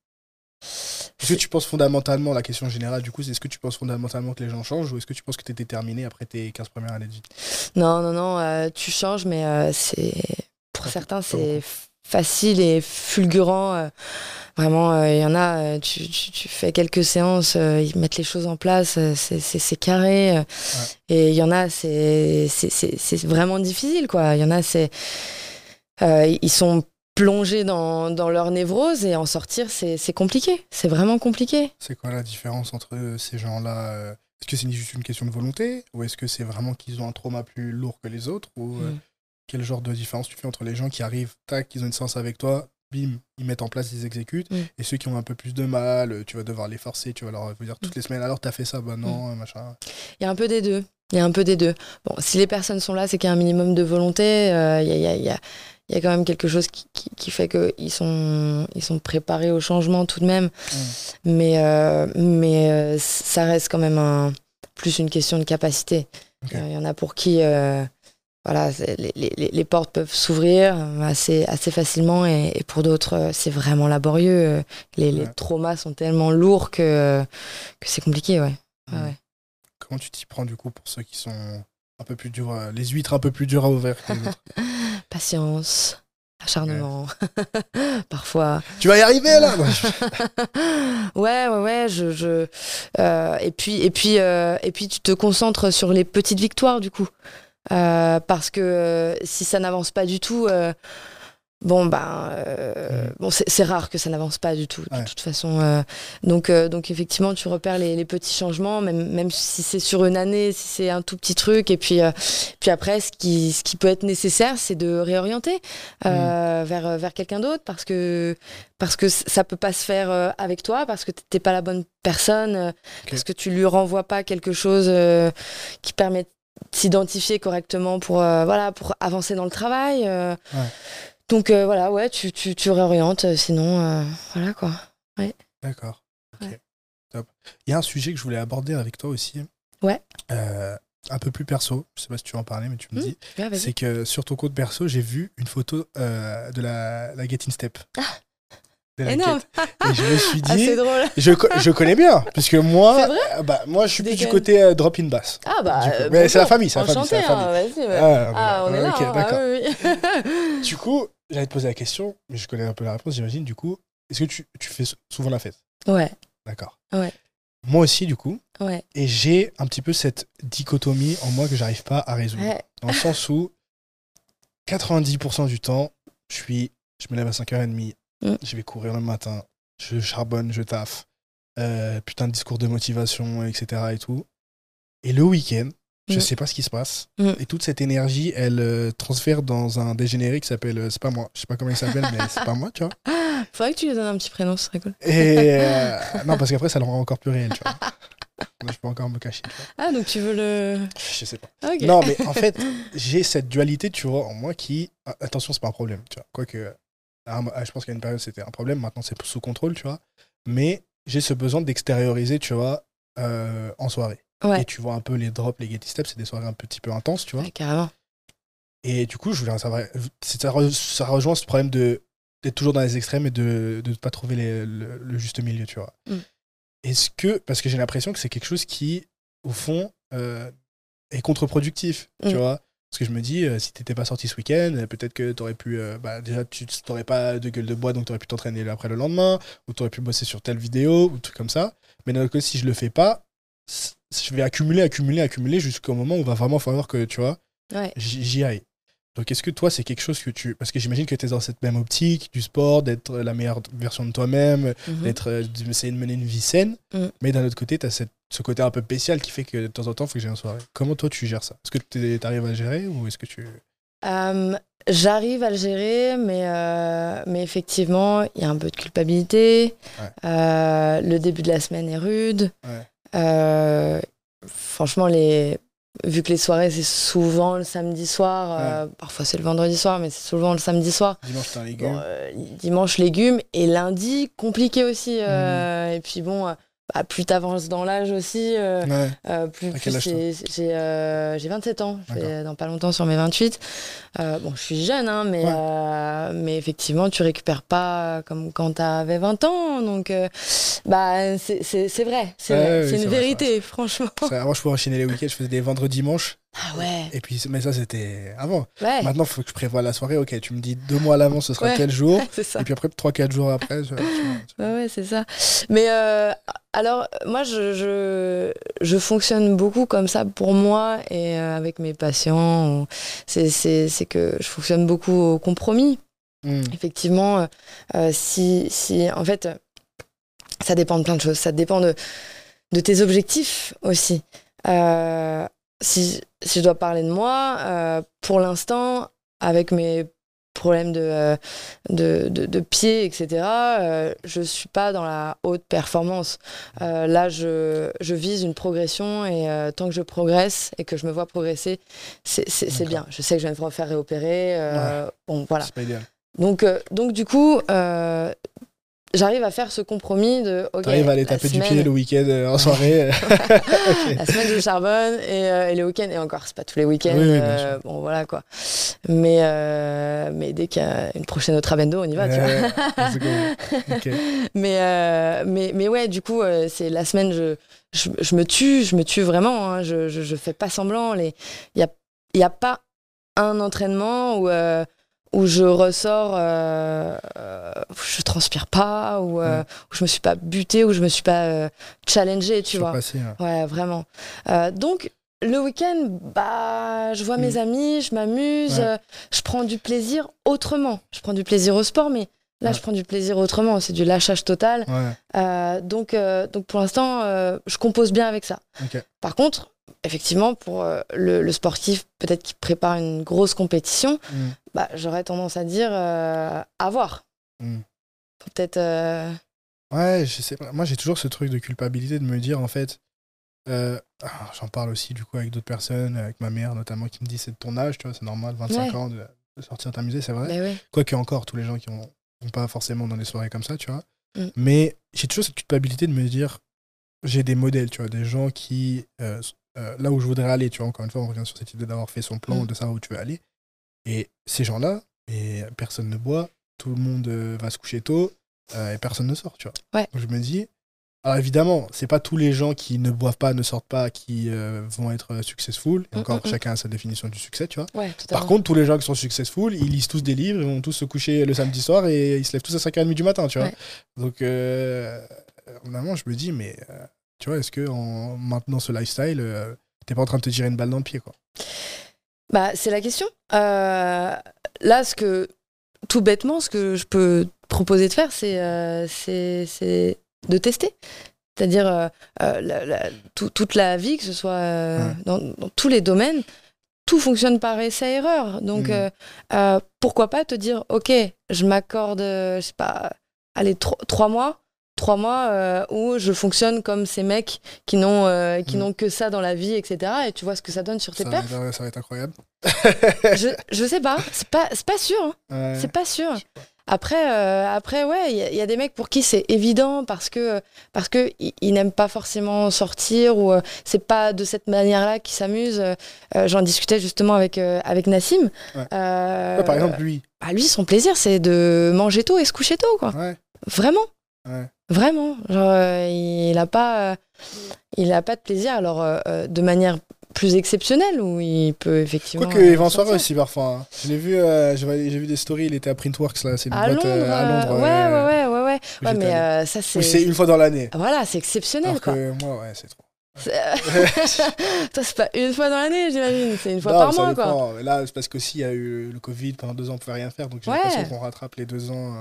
Est-ce que tu penses fondamentalement, la question générale du coup, c'est est-ce que tu penses fondamentalement que les gens changent ou est-ce que tu penses que tu es déterminé après tes 15 premières années de vie? Non, non, non, euh, tu changes, mais euh, c'est pour Pas- certains c'est facile et fulgurant. euh, vraiment, il y en a, tu, tu, tu fais quelques séances, ils mettent les choses en place, c'est- carré. Et il y en a, c'est vraiment difficile, quoi. Il y en a, c'est ils sont plongés dans, dans leur névrose et en sortir, c'est compliqué. C'est vraiment compliqué. C'est quoi la différence entre euh, ces gens-là euh, Est-ce que c'est juste une question de volonté ou est-ce que c'est vraiment qu'ils ont un trauma plus lourd que les autres ou euh, Mm. quel genre de différence tu fais entre les gens qui arrivent, tac, ils ont une séance avec toi, bim, ils mettent en place, ils exécutent, Mm. et ceux qui ont un peu plus de mal, tu vas devoir les forcer, tu vas leur dire toutes les semaines, alors t'as fait ça, bah non, machin. Il y a un peu des deux. Il y a un peu des deux. Bon, si les personnes sont là, c'est qu'il y a un minimum de volonté. euh, Il y, a, il y, a, il y, a, il y a quand même quelque chose qui, qui, qui fait qu'ils sont, ils sont préparés au changement tout de même. Mais, euh, mais euh, ça reste quand même un, plus une question de capacité. Ok. Euh, Il y en a pour qui euh, voilà, les, les, les portes peuvent s'ouvrir assez, assez facilement et, et pour d'autres, c'est vraiment laborieux. Les, traumas sont tellement lourds que, que c'est compliqué. Ouais. Mm. ouais. Comment tu t'y prends du coup pour ceux qui sont un peu plus durs, à- les huîtres un peu plus dures à ouvrir que les autres *laughs* Patience, acharnement, *laughs* parfois. Tu vas y arriver là *laughs* ouais, ouais, ouais. Je, je, euh, et puis, et puis, euh, et puis, tu te concentres sur les petites victoires du coup, Euh, parce que euh, si ça n'avance pas du tout. Bon ben euh, bon c'est rare que ça n'avance pas du tout Ouais. de toute façon euh, donc euh, donc effectivement tu repères les, les petits changements même même si c'est sur une année si c'est un tout petit truc et puis puis après ce qui ce qui peut être nécessaire c'est de réorienter euh, vers vers quelqu'un d'autre parce que parce que ça peut pas se faire avec toi parce que t'es pas la bonne personne parce que tu lui renvoies pas quelque chose qui permet de s'identifier correctement pour voilà pour avancer dans le travail. Ouais. Donc euh, voilà ouais tu, tu, tu réorientes euh, sinon euh, voilà quoi D'accord. Ouais. Top. Il y a un sujet que je voulais aborder avec toi aussi. Ouais. Euh, un peu plus perso. Je sais pas si tu veux en parler, mais tu me Hmm, dis. Ouais. C'est que sur ton compte perso, j'ai vu une photo de la, la Get in Step. Get. Et je me suis *laughs* ah dit, c'est drôle je, je connais bien, puisque moi, bah, moi, je suis plus du côté euh, drop in bass. ah bah Mais c'est la famille, c'est la famille, Enchanté, c'est la hein, ouais. Ah, ah on est là ok, hein. d'accord. ah, oui, oui. Du coup, j'allais te poser la question, mais je connais un peu la réponse, j'imagine. Du coup, est-ce que tu, tu fais souvent la fête? Ouais D'accord. Ouais. Moi aussi, du coup. ouais Et j'ai un petit peu cette dichotomie en moi que j'arrive pas à résoudre. ouais Dans le sens où 90% du temps, je suis, je me lève à 5h30, Mm. je vais courir le matin, je charbonne, je taffe, euh, putain de discours de motivation, etc. et tout. Et le week-end, je Mm. sais pas ce qui se passe. Mm. Et toute cette énergie, elle euh, transfère dans un dégénéré qui s'appelle, euh, c'est pas moi, je sais pas comment il s'appelle, mais c'est pas moi, tu vois. *laughs* Faudrait que tu lui donnes un petit prénom, ce serait cool. Et euh, *laughs* non, parce qu'après, ça le rend encore plus réel, tu vois. Je peux encore me cacher. tu vois. Ah, donc tu veux le. Je sais pas. Ah, ok. Non, mais en fait, j'ai cette dualité, tu vois, en moi qui. ah, Attention, c'est pas un problème, tu vois. Quoique, à un- je pense qu'à une période, c'était un problème. Maintenant, c'est sous contrôle, tu vois. Mais j'ai ce besoin d'extérioriser, tu vois, euh, en soirée. Ouais. Et tu vois un peu les drops, les Getty Steps, c'est des soirées un petit peu intenses, tu vois. Ouais, carrément. Et du coup, je voulais savoir. Ça, re- ça rejoint ce problème de d'être toujours dans les extrêmes et de ne pas trouver les- le, le juste milieu, tu vois. Mm. Est-ce que. Parce que j'ai l'impression que c'est quelque chose qui, au fond, euh, est contre-productif, tu Mm. vois. Parce que je me dis, euh, si t'étais pas sorti ce week-end, euh, peut-être que t'aurais pu. euh, bah, déjà, tu t'aurais pas de gueule de bois, donc t'aurais pu t'entraîner après le lendemain, ou t'aurais pu bosser sur telle vidéo, ou truc comme ça. Mais d'un autre côté, si je le fais pas, je vais accumuler, accumuler, accumuler jusqu'au moment où il va vraiment falloir que, tu vois, Ouais. j'y aille. Donc est-ce que toi c'est quelque chose que tu... Parce que j'imagine que tu es dans cette même optique du sport, d'être la meilleure version de toi-même, Mhm. d'être euh, d'essayer de mener une vie saine, Mm. mais d'un autre côté tu as ce côté un peu spécial qui fait que de temps en temps il faut que j'ai une soirée. Comment toi tu gères ça? Est-ce que tu arrives à le gérer ou est-ce que tu... Euh, J'arrive à le gérer, mais, euh, mais effectivement, il y a un peu de culpabilité. Ouais. Euh, le début de la semaine est rude. Ouais. Euh, franchement, les... vu que les soirées, c'est souvent le samedi soir, euh, parfois c'est le vendredi soir, mais c'est souvent le samedi soir. Dimanche t'es un légume Bon, euh, dimanche, légumes. Et lundi, compliqué aussi. euh, Et puis bon, bah, plus t'avances dans l'âge aussi, euh, Ouais. euh, plus, plus j'ai euh, j'ai 27 ans, je vais D'accord. dans pas longtemps sur mes 28. Euh, bon, je suis jeune, hein, mais, Ouais. euh, mais effectivement, tu récupères pas comme quand t'avais 20 ans. Donc, euh, bah, c'est vrai, c'est Ouais, une vrai, vérité, *laughs* franchement. Moi je pouvais enchaîner les week-ends, je faisais des vendredis dimanches, Ah ouais, et puis mais ça c'était avant. ouais, Maintenant il faut que je prévoie la soirée, ok tu me dis deux mois à l'avance ce sera Ouais. tel jour, *laughs* et puis après 3-4 jours après... je- Ouais, ouais, c'est ça. Mais euh, alors, moi, je, je, je fonctionne beaucoup comme ça pour moi et euh, avec mes patients. C'est que je fonctionne beaucoup au compromis. Mm. Effectivement, euh, si, si, en fait, ça dépend de plein de choses. Ça dépend de, de tes objectifs aussi. Euh, si, si je dois parler de moi, euh, pour l'instant, avec mes problèmes de, euh, de, de, de pied, etc., euh, je suis pas dans la haute performance. Euh, là, je, je vise une progression et tant que je progresse et que je me vois progresser, c'est bien. Je sais que je vais me refaire réopérer. euh, Bon, voilà. Pas idéal. Donc, donc du coup, j'arrive à faire ce compromis de. ok, T'arrives à aller taper du pied le week-end euh, en soirée. *laughs* La semaine je charbonne et, euh, et les week-ends, et encore, c'est pas tous les week-ends. Oui, oui, bien euh, bon, voilà quoi. Mais, euh, mais dès qu'il y a une prochaine autre Trabendo, on y va, tu vois. Cool. *laughs* Mais, mais, mais ouais, du coup, c'est la semaine, je, je, je me tue, je me tue vraiment. hein, je, je, je fais pas semblant. Il n'y a, y a pas un entraînement où, où je ressors, euh, où je transpire pas, où, euh, Ouais. où je me suis pas butée, où je me suis pas euh, challengée, tu vois. Surpassé, ouais. Ouais, vraiment. Euh, donc, le week-end, bah, je vois mes amis, je m'amuse, Mm. Ouais. euh, je prends du plaisir autrement. Je prends du plaisir au sport, mais là, je prends du plaisir autrement. C'est du lâchage total. Donc, donc, pour l'instant, je compose bien avec ça. Par contre, effectivement, pour euh, le, le sportif, peut-être qui prépare une grosse compétition, Mm. bah, j'aurais tendance à dire euh, à voir. Mm. Peut-être. euh, Ouais, je sais pas. Moi, j'ai toujours ce truc de culpabilité de me dire, en fait, euh, ah, j'en parle aussi du coup avec d'autres personnes, avec ma mère notamment, qui me dit c'est de ton âge, tu vois, c'est normal, 25 Ouais. ans de, sortir t'amuser, c'est vrai. bah ouais. Quoique encore, tous les gens qui ont, ont pas forcément dans des soirées comme ça, tu vois. Mm. Mais j'ai toujours cette culpabilité de me dire, j'ai des modèles, tu vois, des gens qui, euh, euh, là où je voudrais aller, tu vois, encore une fois, on revient sur cette idée d'avoir fait son plan, Mm. de savoir où tu veux aller. Et ces gens-là, et personne ne boit, tout le monde euh, va se coucher tôt, euh, et personne ne sort, tu vois. Ouais. Donc je me dis, alors évidemment, c'est pas tous les gens qui ne boivent pas, ne sortent pas, qui euh, vont être successful. Et Mm, encore, mm, chacun a sa définition du succès, tu vois. Ouais, Par contre, tous les gens qui sont successful, ils lisent tous des livres, ils vont tous se coucher le samedi soir et ils se lèvent tous à 5h30 du matin, tu vois. Ouais. Donc, euh, vraiment, je me dis, mais tu vois, est-ce que en maintenant ce lifestyle, euh, t'es pas en train de te tirer une balle dans le pied, quoi? Bah, c'est la question. Euh, là, ce que tout bêtement, ce que je peux proposer de faire, c'est euh, c'est de tester. C'est-à-dire euh, euh, tout- toute la vie, que ce soit Ouais. dans, dans tous les domaines, tout fonctionne par essai-erreur. Donc euh, pourquoi pas te dire, ok, je m'accorde, je sais pas, allez, tro- trois mois trois mois euh, où je fonctionne comme ces mecs qui n'ont euh, qui Mhm. n'ont que ça dans la vie, etc. Et tu vois ce que ça donne sur tes Ça va, perfs. être, ça va être incroyable. je, je sais pas, c'est pas, c'est pas sûr. hein. Ouais. C'est pas sûr. Après, euh, après ouais, il y, a- il y a des mecs pour qui c'est évident parce que parce que ils, ils n'aiment pas forcément sortir ou euh, c'est pas de cette manière-là qu'ils s'amusent. Euh, J'en discutais justement avec avec Nassim. Ouais. Ouais, par exemple, lui. bah, lui, son plaisir, c'est de manger tôt et se coucher tôt, quoi. Ouais. Vraiment. Vraiment. Genre, euh, il a pas, euh, il a pas de plaisir. Alors, euh, de manière plus exceptionnelle, où il peut effectivement. Quoique, il va en soirée aussi parfois. hein. Je l'ai vu, j'ai vu des stories, il était à Printworks, là, c'est une À boîte Londres, à Londres. ouais, ouais, ouais, ouais, mais ça, c'est. Une fois dans l'année. Voilà, c'est exceptionnel, Alors quoi. que moi, ouais, c'est trop. *laughs* Toi, c'est pas une fois dans l'année, j'imagine. C'est une fois Non, par mois, quoi. Mais Là, c'est parce qu'aussi, il y a eu le Covid, pendant deux ans, on pouvait rien faire, donc j'ai Ouais. l'impression qu'on rattrape les deux ans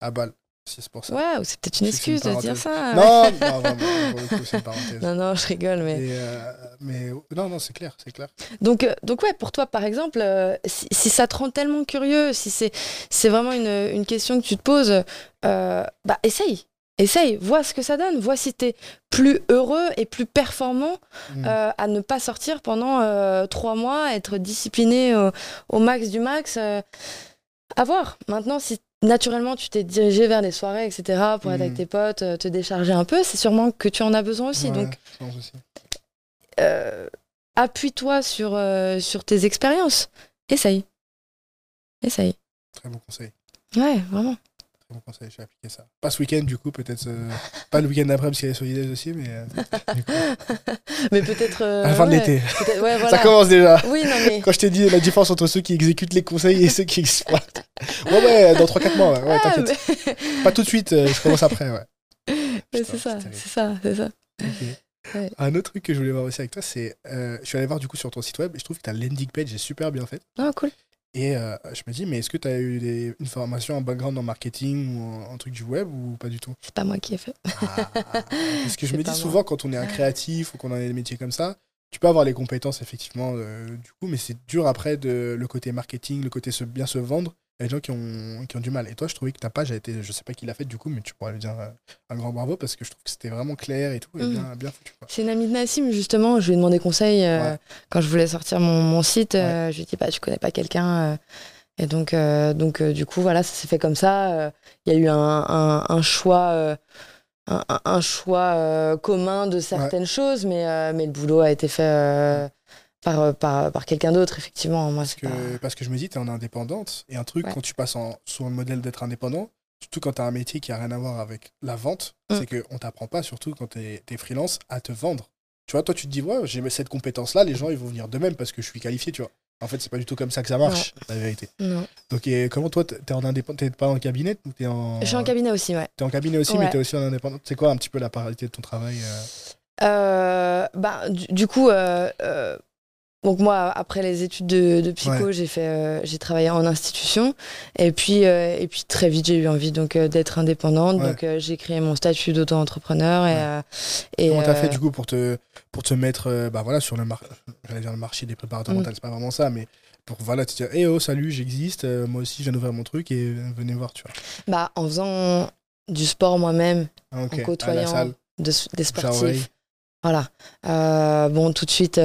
à balle. C'est pour ça. Ouais, ou c'est peut-être une c'est une excuse de dire ça. Non, *laughs* non, vraiment, pour le coup, c'est une parenthèse. Non, non, je rigole, mais. Et, euh, mais non, non, c'est clair, c'est clair. Donc, euh, donc ouais, pour toi, par exemple, euh, si, si ça te rend tellement curieux, si c'est c'est vraiment une, une question que tu te poses, euh, bah essaye. Essaye, vois ce que ça donne, vois si t'es plus heureux et plus performant Mm. à ne pas sortir pendant trois mois, être discipliné au, au max du max. à voir. Maintenant, si naturellement tu t'es dirigé vers les soirées, etc., pour être avec tes potes, euh, te décharger un peu, c'est sûrement que tu en as besoin aussi. Ouais, Donc, euh, appuie-toi sur, euh, sur tes expériences. Essaye. Essaye. Très bon conseil. Ouais, vraiment. Très bon conseil, je vais appliquer ça. Pas ce week-end, du coup, peut-être. euh, pas le week-end d'après, parce qu'il y a les aussi, mais. euh, du coup, *laughs* Mais peut-être. euh, à la fin de l'été. peut-être- Ouais, voilà. Ça commence déjà. Oui, non, mais. Quand je t'ai dit la différence entre ceux qui exécutent les conseils et ceux qui exploitent. Ouais, ouais, dans 3-4 mois, ouais, ouais Ah, t'inquiète. mais- Pas tout de suite, euh, je commence après, ouais. *laughs* c'est ça, c'est ça, c'est ça. Ouais. Un autre truc que je voulais voir aussi avec toi, c'est. je suis allé voir du coup sur ton site web et je trouve que ta landing page est super bien faite. Ah, cool. Et euh, je me dis, mais est-ce que tu as eu des- une formation en background en marketing ou en, en truc du web ou pas du tout? C'est pas moi qui ai fait. Ah, Parce que *laughs* je me dis moi. souvent, quand on est un créatif ou qu'on a des métiers comme ça, tu peux avoir les compétences effectivement euh, du coup, mais c'est dur après de le côté marketing, le côté se, bien se vendre. Il y a des gens qui ont, qui ont du mal. Et toi, je trouvais que ta page a été, je sais pas qui l'a fait du coup, mais tu pourrais lui dire euh, un grand bravo parce que je trouve que c'était vraiment clair et tout, et Mhm. bien, bien foutu. C'est une amie de Nassim, justement. Je lui ai demandé conseil euh, Ouais. quand je voulais sortir mon, mon site. euh, je lui ai dit, bah, tu connais pas quelqu'un. euh, et donc, donc du coup, voilà, ça s'est fait comme ça. Il y a eu un, un- un choix. un, choix commun de certaines choses, mais, mais le boulot a été fait par, euh, par, par quelqu'un d'autre, effectivement. Moi, Parce que, pas- parce que je me dis, tu es en indépendante, et un truc, Ouais. quand tu passes en, sur le modèle d'être indépendant, surtout quand tu as un métier qui a rien à voir avec la vente, Mm. c'est qu'on t'apprend pas, surtout quand tu es, freelance, à te vendre. Tu vois, toi, tu te dis, ouais, j'ai cette compétence-là, les gens, ils vont venir de même parce que je suis qualifié, tu vois. En fait, c'est pas du tout comme ça que ça marche, la vérité. Non. Donc, et comment toi, t'es en indépendant, t'es pas en cabinet ou t'es en. Je suis en cabinet aussi, ouais. T'es en cabinet aussi, Ouais. mais t'es aussi en indépendant. C'est quoi un petit peu la parité de ton travail euh? Euh, bah, du, du coup, euh, donc moi, après les études de, de psycho, j'ai fait, euh, j'ai travaillé en institution, et puis, euh, et puis très vite, j'ai eu envie donc euh, d'être indépendante, Ouais. donc j'ai créé mon statut d'auto-entrepreneur et, Ouais. et Comment t'as fait du coup pour te, pour te mettre bah, voilà, sur le, mar- j'allais dire le marché des préparateurs Mm. mentaux, c'est pas vraiment ça, mais pour voilà, te dire, hey oh, salut, j'existe, moi aussi, je viens d'ouvrir mon truc et venez voir, tu vois. bah, en faisant du sport moi-même, Ah, en côtoyant de- des sportifs, voilà. Bon, tout de suite.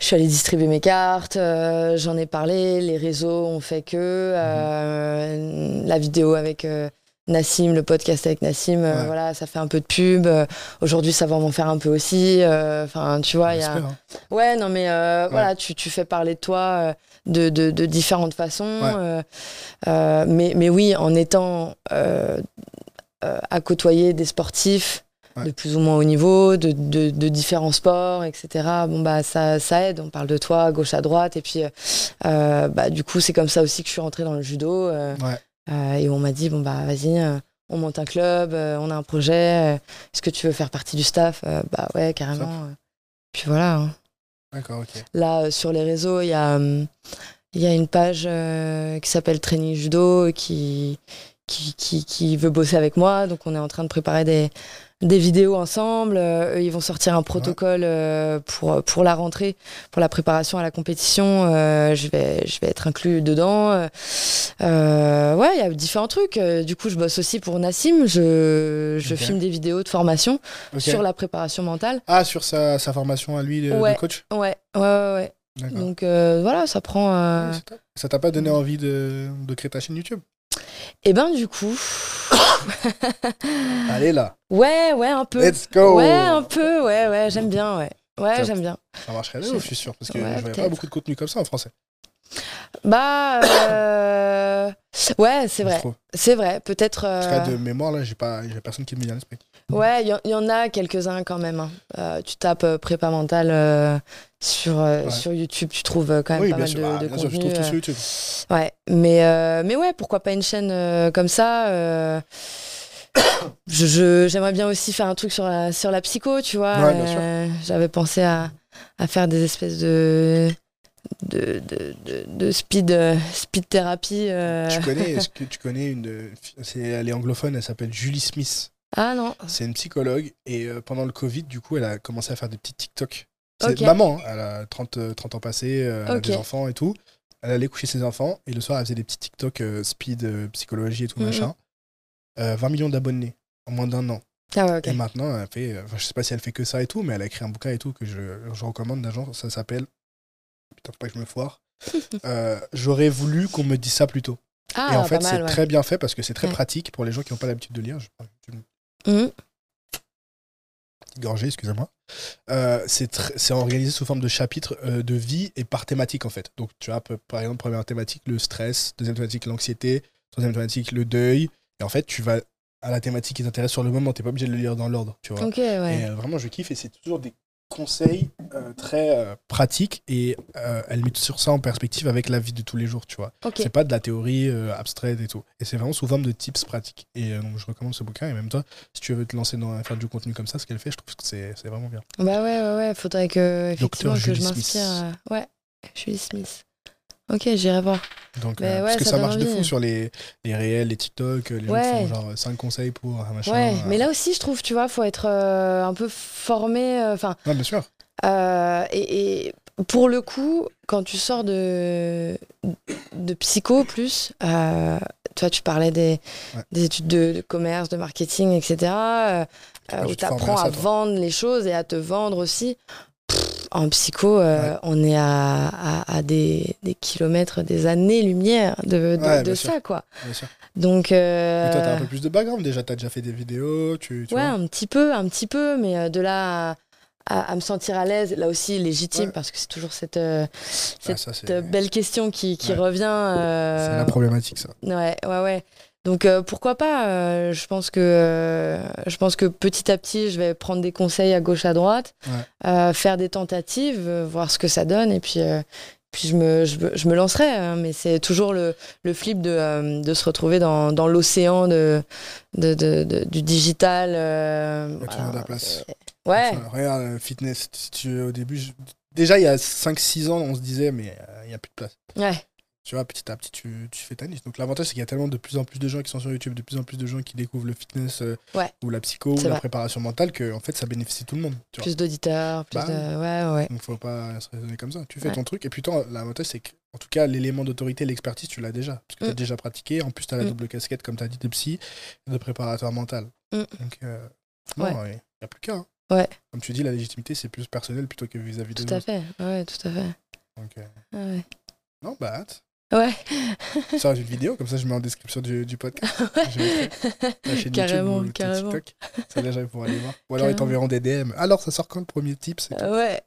Je suis allée distribuer mes cartes, euh, j'en ai parlé, les réseaux ont fait que, euh, la vidéo avec euh, Nassim, le podcast avec Nassim, euh, Ouais. voilà, ça fait un peu de pub. Aujourd'hui, ça va m'en faire un peu aussi. Enfin, tu vois, il y a. Hein. Ouais, non, mais voilà, tu, tu fais parler de toi de, de, de différentes façons. Ouais. mais, mais oui, en étant à côtoyer des sportifs Ouais. de plus ou moins haut niveau, de, de, de différents sports, etc. Bon, bah, ça, ça aide. On parle de toi à gauche, à droite. Et puis, euh, euh, bah, du coup, c'est comme ça aussi que je suis rentrée dans le judo. euh, Ouais. et on m'a dit, bon, bah, vas-y, on monte un club, on a un projet. Est-ce que tu veux faire partie du staff Bah, ouais, carrément. Puis voilà. hein. D'accord, ok. Là, sur les réseaux, il y a, il y a une page qui s'appelle Training Judo qui, qui, qui, qui veut bosser avec moi. Donc, on est en train de préparer des, des vidéos ensemble. Euh, eux, ils vont sortir un protocole euh, pour, pour la rentrée, pour la préparation à la compétition. Euh, je, vais, je vais être inclus dedans. Euh, ouais, il y a différents trucs. Du coup, je bosse aussi pour Nassim. Je, je filme des vidéos de formation sur la préparation mentale. Ah, sur sa, sa formation à lui Ouais. coach? Ouais, ouais, ouais. Donc voilà, ça prend. Ouais. Ça t'a pas donné envie de, de créer ta chaîne YouTube? Et ben du coup, *coughs* Allez là, ouais, ouais, un peu. let's go Ouais, un peu, ouais, ouais, j'aime bien, ouais. Ouais, j'aime bien. Ça marcherait de Je- suis sûr, parce que Ouais, je voyais pas beaucoup de contenu comme ça en français. Bah, euh, ouais, c'est vrai. C'est vrai, peut-être. Parce euh, que de mémoire, là, j'ai pas, j'ai personne qui me vient à l'esprit. Ouais, il y, en- il y en a quelques-uns quand même. hein. Euh, tu tapes euh, prépa mentale sur, Ouais. sur YouTube, tu trouves quand même Oui, pas mal sûr, de, Ah, de bien sûr, je contenu. trouve tout sur YouTube. Ouais, mais, mais ouais, pourquoi pas une chaîne comme ça je, J'aimerais bien aussi faire un truc sur la, sur la psycho, tu vois. Ouais, J'avais pensé à, à faire des espèces de, de, de, de, de speed, euh, speed thérapie. euh. Tu connais, est-ce que tu connais une, c'est, elle est anglophone, elle s'appelle Julie Smith. Ah non, C'est une psychologue et euh, pendant le Covid, du coup, elle a commencé à faire des petits TikTok. C'est maman, hein, elle a 30, euh, 30 ans passés, elle a des enfants et tout. Elle allait coucher ses enfants et le soir, elle faisait des petits TikTok speed, psychologie et tout Mhm. machin. Euh, 20 millions d'abonnés en moins d'un an. ah ouais. Et maintenant, elle fait, je sais pas si elle fait que ça et tout, mais elle a écrit un bouquin et tout que je, je recommande d'agent. Ça s'appelle. Putain, faut pas que je me foire. *laughs* Euh, J'aurais voulu qu'on me dise ça plus tôt. Ah, et en fait, c'est ouais. très bien fait parce que c'est très Ouais. pratique pour les gens qui n'ont pas l'habitude de lire. Je Mhm. petite gorgée, excusez-moi. Euh, c'est organisé sous forme de chapitres euh, de vie et par thématique en fait. Donc tu as par exemple première thématique le stress, deuxième thématique l'anxiété, troisième thématique le deuil. Et en fait, tu vas à la thématique qui t'intéresse sur le moment. T'es pas obligé de le lire dans l'ordre, tu vois. Ok, ouais. Et euh, vraiment, je kiffe et c'est toujours des conseils euh, très euh, pratiques et euh, elle met sur ça en perspective avec la vie de tous les jours, tu vois. ok. C'est pas de la théorie euh, abstraite et tout. Et c'est vraiment sous forme de tips pratiques. Et donc, je recommande ce bouquin. Et même toi, si tu veux te lancer dans faire du contenu comme ça, ce qu'elle fait, je trouve que c'est vraiment bien. Bah ouais, ouais, ouais. Faudrait que, effectivement, que je m'inspire. Smith. Ouais, Julie Smith. Ok, j'irai voir. Donc, euh, ouais, parce que ça marche de envie. fou sur les, les réels, les TikTok, les gens Ouais. qui font genre 5 conseils pour un machin. Ouais, euh. mais là aussi, je trouve, tu vois, faut être euh, un peu formé. euh, Enfin, Ouais, bien sûr. euh, et, et pour le coup, quand tu sors de, de psycho plus, euh, toi, tu parlais des, études de, de commerce, de marketing, etc., euh, euh, où tu apprends à ça, à toi. vendre les choses et à te vendre aussi. En psycho, euh, Ouais. on est à, à, à des, des kilomètres, des années-lumière de, de, Ouais, de bien sûr. ça, quoi. Bien sûr. Donc, euh, Et toi, t'as un peu plus de background déjà. T'as déjà fait des vidéos. Tu, tu ouais, vois. un petit peu, un petit peu, mais euh, de là à, à- à me sentir à l'aise, là aussi légitime, Ouais. parce que c'est toujours cette, euh, Ah, ça, belle question qui, qui Ouais. revient. euh, c'est la problématique, ça. ouais, ouais, ouais. Donc euh, pourquoi pas euh, Je pense que euh, je pense que petit à petit, je vais prendre des conseils à gauche à droite, Ouais. faire des tentatives, voir ce que ça donne, et puis. puis je me, je, me- je me lancerai, hein, mais c'est toujours le, le flip de, de se retrouver dans, dans l'océan de, de, du digital. Il y a toujours de la place. Ouais, Enfin, regarde, fitness, si tu, au début, je- déjà il y a 5-6 ans, on se disait, mais il n'y a plus de place. ouais, Tu vois, petit à petit, tu, tu fais ta niche. Donc l'avantage, c'est qu'il y a tellement de plus en plus de gens qui sont sur YouTube, de plus en plus de gens qui découvrent le fitness euh, Ouais. ou la psycho ou la préparation mentale, que en fait, ça bénéficie tout le monde. Tu plus d'auditeurs, plus Bah de. Ouais, ouais. Donc faut pas se raisonner comme ça. Tu fais Ouais. ton truc. Et puis toi, l'avantage, c'est que, en tout cas, l'élément d'autorité, l'expertise, tu l'as déjà. Parce que tu as Mm. déjà pratiqué. En plus, tu as la Mm. double casquette, comme tu as dit, de psy et de préparateur mental. Mm. Donc, euh, non, Ouais. il n'y a plus qu'à. hein. Ouais. Comme tu dis, la légitimité, c'est plus personnel plutôt que vis-à-vis des Tout à fait. Ouais, tout à fait. Donc, euh, Ah ouais. non, bah, hâte. Ouais, Ça, une vidéo, comme ça, je mets en description du, du podcast. *laughs* Mettrai la chaîne Carrément, YouTube ou carrément. TikTok. Ça, les gens pourront aller voir. Ou alors, ils t'enverront des DM. Alors, ça sort quand le premier tip. Euh, ouais.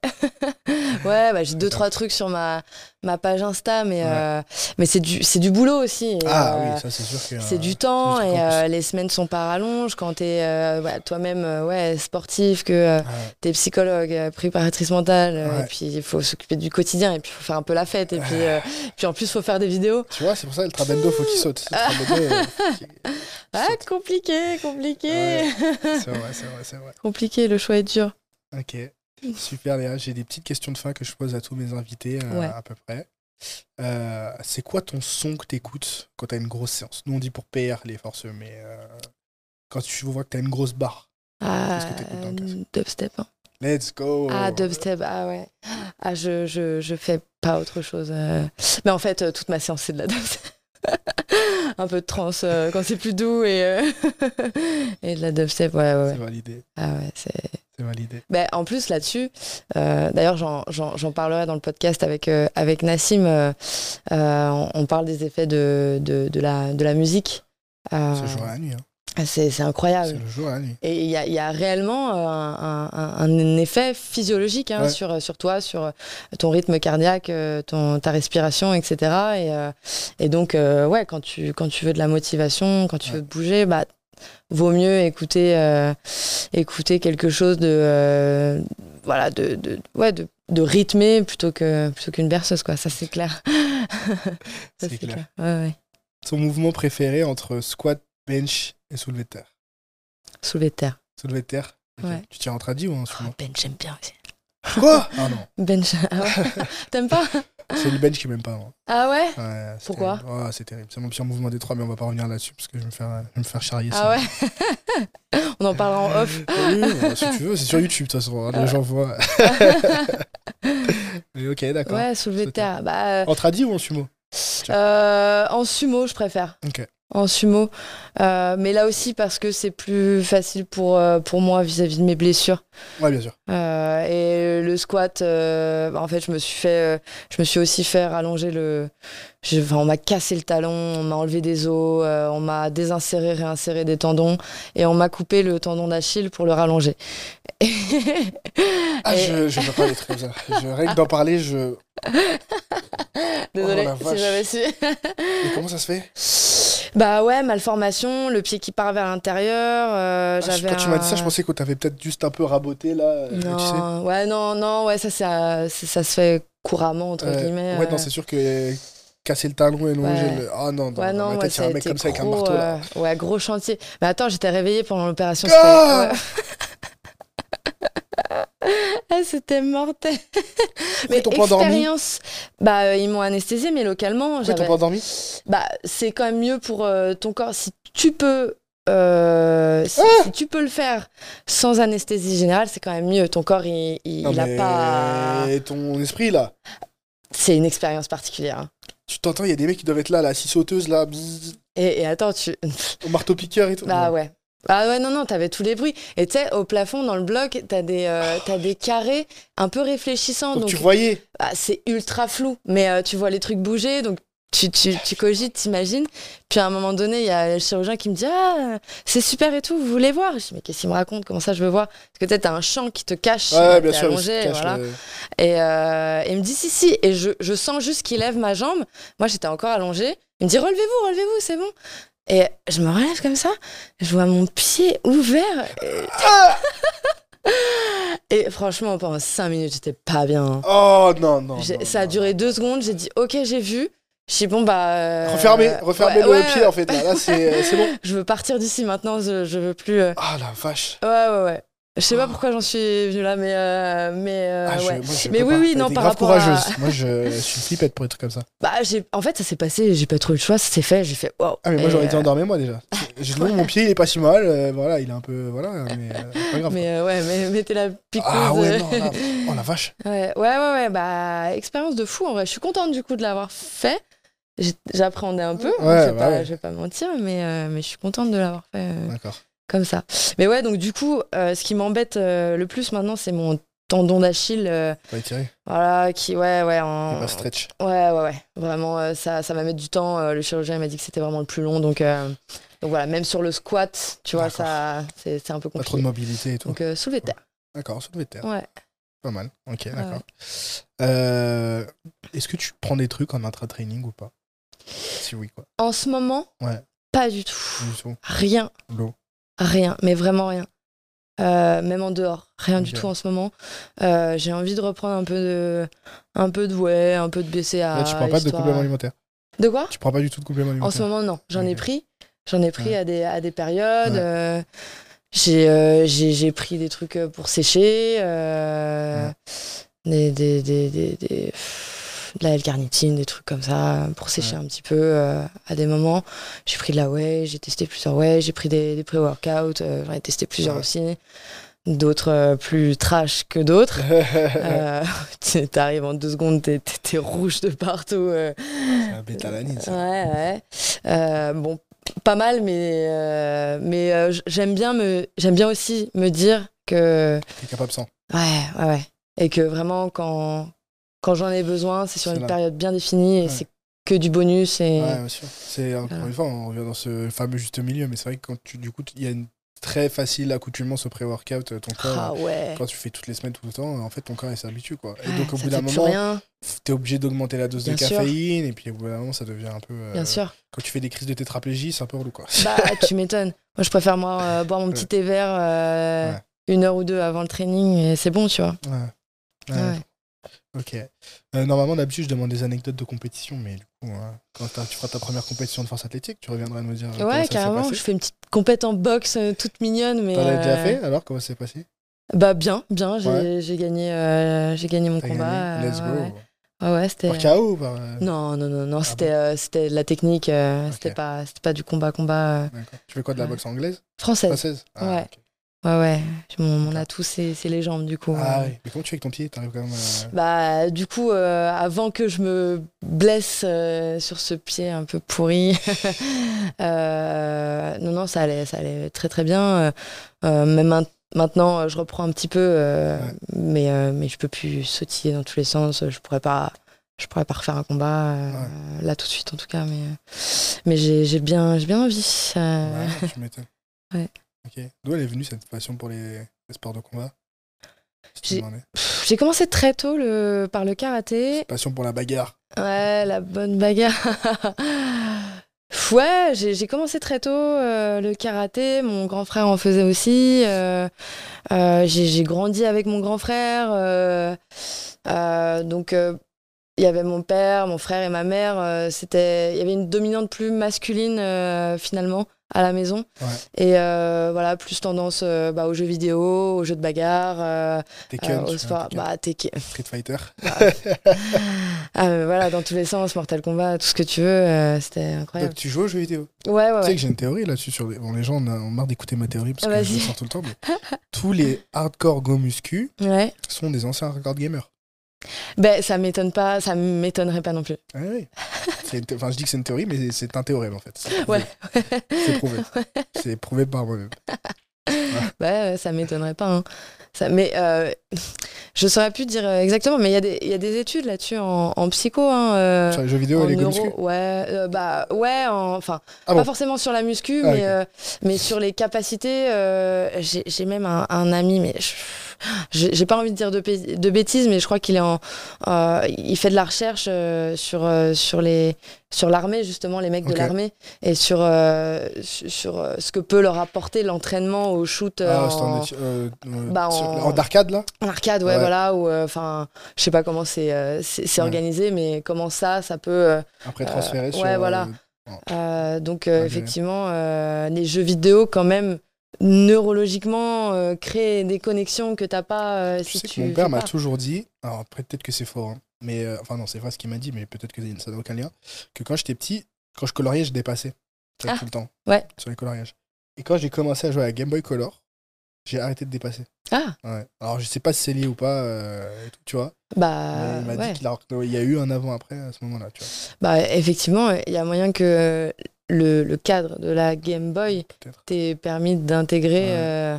*laughs* ouais, bah, j'ai deux, trois trucs sur ma, ma page Insta, mais, Ouais. euh, mais c'est du, du boulot aussi. Ah euh, oui, ça, c'est sûr que. C'est du temps et euh, les semaines sont pas rallonges quand t'es euh, ouais, toi-même ouais, sportif, que Ouais. t'es psychologue, euh, préparatrice mentale, Ouais. et puis il faut s'occuper du quotidien et puis il faut faire un peu la fête et puis, puis en plus il faut faire des vidéos. Tu vois, c'est pour ça le trabendo, faut qu'il saute. *laughs* Ah, compliqué, compliqué. Ouais. C'est vrai, *laughs* c'est vrai, c'est vrai. compliqué, le choix est dur. Ok. Super Léa, j'ai des petites questions de fin que je pose à tous mes invités euh, Ouais. à peu près. Euh, c'est quoi ton son que t'écoutes quand t'as une grosse séance? Nous, on dit pour PR les forces, mais euh, quand tu vois que t'as une grosse barre, Ah, Qu'est-ce que dans le dubstep. hein. let's go Ah, dubstep, ah ouais. Ah, je, je, je fais pas autre chose. Mais en fait, toute ma séance, c'est de la dubstep. *laughs* Un peu de trance euh, quand c'est plus doux et, euh, *laughs* et de la dubstep, ouais, ouais. C'est validé, Ah ouais, c'est. c'est validé. Ben, en plus, là-dessus, euh, d'ailleurs, j'en- parlerai dans le podcast avec, avec Nassim. on, on parle des effets de, de, de la, de la musique. Le jour et la nuit. hein. C'est c'est incroyable. C'est le jour et il y a, il y a réellement euh, un, un- un effet physiologique hein, Ouais. sur, sur toi, sur ton rythme cardiaque, euh, ton, ta respiration, etc. Et, euh, et donc, euh, ouais, quand tu, quand tu veux de la motivation, quand tu Ouais. veux bouger, bah, vaut mieux écouter, euh, écouter quelque chose de, euh, voilà, de, de, ouais, de, de rythmé plutôt que plutôt qu'une berceuse, quoi. Ça, c'est clair. *laughs* C'est clair. Ouais. Ton mouvement préféré entre squat, bench et soulevé de terre Soulevé de terre. Soulevé de terre. Ouais. Tu tiens en tradi ou en Oh, sumo bench, j'aime bien aussi. Quoi? Ah non, *laughs* Bench, ah ouais. *laughs* T'aimes pas? C'est le bench qui m'aime pas. moi. Ah ouais? Pourquoi? Oh, C'est terrible. C'est mon pire mouvement des trois, mais on va pas revenir là-dessus parce que je vais me faire, je vais me faire charrier. Ah ouais *laughs* On en parlera en off. Oui, si tu veux, c'est sur YouTube de toute façon. Les gens voient. Mais ok, d'accord. Ouais, soulevé de terre. Bah, euh, En tradi ou en sumo? Euh, en sumo, je préfère. Ok. En sumo. Euh, mais là aussi parce que c'est plus facile pour, euh, pour moi vis-à-vis de mes blessures. Ouais, bien sûr. Euh, et le squat, euh, en fait, je me suis fait, je me suis aussi fait rallonger le. je- enfin, on m'a cassé le talon, on m'a enlevé des os, on m'a désinséré, réinséré des tendons, et on m'a coupé le tendon d'Achille pour le rallonger. Ah, *laughs* Et- je, je peux pas les trucs. Je, rien que d'en parler, je. *laughs* Désolée Oh si j'avais su. Et comment ça se fait? *laughs* Bah ouais, malformation, le pied qui part vers l'intérieur. euh, Ah, Quand tu m'as dit ça, je pensais que t'avais peut-être juste un peu raboté là. euh, Non, Tu sais ouais, non, non, ouais, ça, euh, c'est- ça se fait couramment, entre Euh, guillemets. Ouais, euh. non, c'est sûr que euh, casser le talon et longer Ouais. le. Ah non, dans, Ouais, non, ma ouais, tête, il y ça a a un mec comme ça avec un gros, marteau là. euh, ouais, gros chantier. Mais attends, j'étais réveillée pendant l'opération. Ah ouais. *laughs* *laughs* Ah, c'était mortel. Ils t'ont pas endormi expérience, bah euh, ils m'ont anesthésié, mais localement, Pourquoi t'ont pas endormi bah c'est quand même mieux pour euh, ton corps si tu peux. euh, si, Ah si tu peux le faire sans anesthésie générale, c'est quand même mieux. Ton corps, il, il, Non, il a mais pas. ton esprit là. C'est une expérience particulière. hein. Tu t'entends, il y a des mecs qui doivent être là, la scie sauteuse là, Et, et attends, tu. au marteau piqueur et tout. Bah ouais. Ah ouais, non, non, t'avais tous les bruits. Et tu sais, au plafond, dans le bloc, t'as des, euh, t'as des carrés un peu réfléchissants. Donc, Donc, tu voyais. bah, c'est ultra flou. Mais euh, tu vois les trucs bouger, donc tu, tu, tu cogites, t'imagines. Puis à un moment donné, il y a le chirurgien qui me dit Ah, c'est super et tout, vous voulez voir? Je dis Mais qu'est-ce qu'il me raconte? Comment ça, je veux voir? Parce que peut-être t'as un champ qui te cache. Ouais, bah, bien t'es sûr, allongé, cache voilà. le- Et, euh, il me dit si, si. Et je, je sens juste qu'il lève ma jambe. Moi, j'étais encore allongée. Il me dit relevez-vous, relevez-vous, c'est bon. Et je me relève comme ça. Je vois mon pied ouvert. Et, *laughs* et franchement, pendant cinq minutes, j'étais pas bien. Oh non, non. Ça a duré non. deux secondes. J'ai dit ok, j'ai vu. Je dis bon, bah. euh, Refermez, refermez ouais, pied en fait. Là, Là, c'est c'est *laughs* bon. Je veux partir d'ici maintenant. Je, je veux plus. euh, Ah la vache. Ouais, ouais, ouais. Je sais pas pourquoi j'en suis venue là, mais. euh, mais euh, Ah, je- ouais. moi, Mais oui, oui, non, été par rapport à- courageuse. Moi, je, je suis flippette pour des trucs comme ça. *laughs* Bah, j'ai... En fait, ça s'est passé, j'ai pas trop eu le choix, ça s'est fait, j'ai fait wow. Ah, mais moi, j'aurais été euh, endormi, moi, déjà. *laughs* J'ai non, mon pied, il est pas si mal. euh, voilà, il est un peu. Voilà, mais pas grave. Mais ouais, mais mettez la piqueuse. ah ouais, non, là, *laughs* oh la vache. ouais, ouais, ouais, ouais, bah, expérience de fou en vrai. Je suis contente du coup de l'avoir fait. J'appréhendais un peu, hein, Ouais, je, vais bah pas, ouais. je vais pas mentir, mais, mais je suis contente de l'avoir fait D'accord. Comme ça. Mais ouais, donc du coup, euh, ce qui m'embête euh, le plus maintenant, c'est mon tendon d'Achille. euh, Pas étiré. voilà, qui, ouais, ouais, en, stretch. Ouais, ouais, ouais. Vraiment, euh, ça, ça va mettre du temps. Euh, le chirurgien m'a dit que c'était vraiment le plus long. Donc, euh, donc voilà, même sur le squat, tu vois, ça, c'est, un peu Pas trop compliqué. de mobilité et tout. Donc, euh, soulevé de terre. D'accord, soulevé de terre. Ouais. Pas mal. Ok, Ouais, d'accord. Euh, Est-ce que tu prends des trucs en intra-training ou pas? Si oui, quoi. En ce moment, Ouais. pas du tout. Du tout. Rien, L'eau. Rien, mais vraiment rien. Euh, même en dehors, rien du tout en ce moment. Euh, j'ai envie de reprendre un peu de, un peu de whey, un peu de BCA. Là, tu prends pas de complément alimentaire. De quoi? Tu prends pas du tout de complément En alimentaire. ce moment, non. J'en ai pris. J'en ai pris Ouais. à, des, à des périodes. Ouais. euh, j'ai, pris des trucs pour sécher. Ouais. des, des, des, des, des, pff, de la L-carnitine, des trucs comme ça, pour sécher un petit peu euh, à des moments. J'ai pris de la whey, j'ai testé plusieurs whey, j'ai pris des, des pré-workouts, euh, j'en ai testé plusieurs Ouais. aussi. D'autres euh, plus trash que d'autres. *laughs* Euh, *laughs* tu- T'arrives en deux secondes, t'es- rouge de partout. C'est un bétalanine, ça. Ouais, ouais. Bon, pas mal, mais, euh, mais euh, j'aime bien, me- j'aime bien aussi me dire que. T'es capable sans. Ouais, ouais, ouais. Et que vraiment, quand, quand j'en ai besoin, c'est sur une là. période bien définie et Ouais. c'est que du bonus. Et... Ouais, bien sûr. C'est encore Voilà. une fois, on revient dans ce fameux juste milieu, mais c'est vrai que quand tu, du coup, il y a une très facile accoutumance au pré-workout, euh, ton corps. Ah ouais. Quand tu fais toutes les semaines, tout le temps, en fait, ton corps il s'habitue quoi. Et Ouais, donc au bout d'un moment, rien, t'es obligé d'augmenter la dose de sûr. caféine, et puis au bout d'un moment, ça devient un peu. euh, bien sûr. Quand tu fais des crises de tétraplégie, c'est un peu relou quoi. Bah, tu m'étonnes. Moi, je préfère moi, euh, boire mon petit thé vert euh, Ouais. une heure ou deux avant le training et c'est bon, tu vois. Ouais. Ok. Euh, normalement, d'habitude, je demande des anecdotes de compétition, mais du coup, hein, quand tu feras ta première compétition de force athlétique, tu reviendras nous dire. euh, Ouais, carrément. Je fais une petite compète en boxe euh, toute mignonne, mais. T'en as déjà fait Alors, comment ça s'est passé? Bah bien, bien. J'ai Ouais. gagné, euh, j'ai gagné mon combat. gagné Let's go. ouais. Ouais, ouais, c'était. Par KO par. Non, non, non, non. Ah c'était, euh, c'était de la technique. euh. C'était pas, c'était pas du combat, combat euh, D'accord. Tu fais quoi de la boxe anglaise? Française. Française? Ah, Ouais. Ouais, ouais. Mon, atout, c'est, c'est les jambes, du coup. Ah euh. oui. Mais comment tu fais avec ton pied? T'arrives quand même à. Bah, du coup, euh, avant que je me blesse euh, sur ce pied un peu pourri, *laughs* euh, non, non, ça allait, ça allait très très bien. Euh, euh, même main- maintenant, euh, je reprends un petit peu, euh, Ouais. mais, euh, mais je peux plus sautiller dans tous les sens. Je pourrais pas, je pourrais pas refaire un combat euh, là tout de suite en tout cas, mais, euh, mais j'ai, j'ai bien, j'ai bien envie. euh, Ouais, tu m'étonnes. *laughs* Ouais. Ok. D'où elle est venue cette passion pour les, les sports de combat? Si J'ai- commencé très tôt le, par le karaté. Passion pour la bagarre. Ouais, la bonne bagarre. ouais, j'ai commencé très tôt euh, le karaté. Mon grand frère en faisait aussi. euh, euh, j'ai grandi avec mon grand frère. donc, il y avait mon père, mon frère et ma mère. C'était, il y avait une dominante plus masculine euh, finalement à la maison. Ouais. Et euh, voilà, plus tendance euh, bah, aux jeux vidéo, aux jeux de bagarre, euh, Tekken, au sport. Bah, Tekken. Street Fighter. *laughs* Ah, mais voilà, dans tous les sens, Mortal Kombat, tout ce que tu veux, c'était incroyable. Donc tu joues aux jeux vidéo. Ouais, ouais, Tu sais que j'ai une théorie là-dessus. Sur les... bon, les gens on a- ont marre d'écouter ma théorie parce que je le sors tout le temps. Mais tous les hardcore go muscu Ouais. sont des anciens hardcore gamers. Ben, ça m'étonne pas, ça m'étonnerait pas non plus. Ah oui. Enfin, je dis que c'est une théorie, mais c'est un théorème en fait. C'est prouvé. Ouais. C'est prouvé. C'est prouvé par moi-même. *laughs* Ouais, ouais, ça m'étonnerait pas. hein. Ça, mais euh, je saurais plus dire euh, exactement, mais il y, a des- il y a des études là-dessus en, en psycho. Hein, euh, Sur les jeux vidéo et les neuro- muscu ouais, euh, bah ouais, en- enfin Ah pas bon forcément sur la muscu, Ah, mais mais sur les capacités. J'ai j'ai même un, un ami, mais je- j'ai pas envie de dire de, bêtises, mais je crois qu'il est en, euh, il fait de la recherche euh, sur euh, sur les sur l'armée justement, les mecs de l'armée et sur sur ce que peut leur apporter l'entraînement au shoot Ah, en, Bah, en- en arcade là? En arcade, ouais, Ouais. voilà, ou enfin, je sais pas comment c'est c'est Ouais. organisé, mais comment ça, ça peut Après transférer sur. ouais, voilà. donc effectivement, les jeux vidéo quand même neurologiquement euh, créent des connexions que t'as pas euh, si sais que tu mon père m'a toujours dit, alors après peut-être que c'est faux, hein, mais euh, enfin non, c'est vrai ce qu'il m'a dit, mais peut-être que ça n'a aucun lien, que quand j'étais petit, quand je coloriais, je dépassais Ah, tout le temps ouais. sur les coloriages. Et quand j'ai commencé à jouer à Game Boy Color, j'ai arrêté de dépasser. Ah Ouais. Alors je sais pas si c'est lié ou pas, euh, et tout, tu vois. bah il m'a ouais. dit qu'il a- qu'il y a eu un avant-après à ce moment-là, tu vois. bah effectivement, il y a moyen que le, le cadre de la Game Boy t'ait permis d'intégrer Ouais. euh,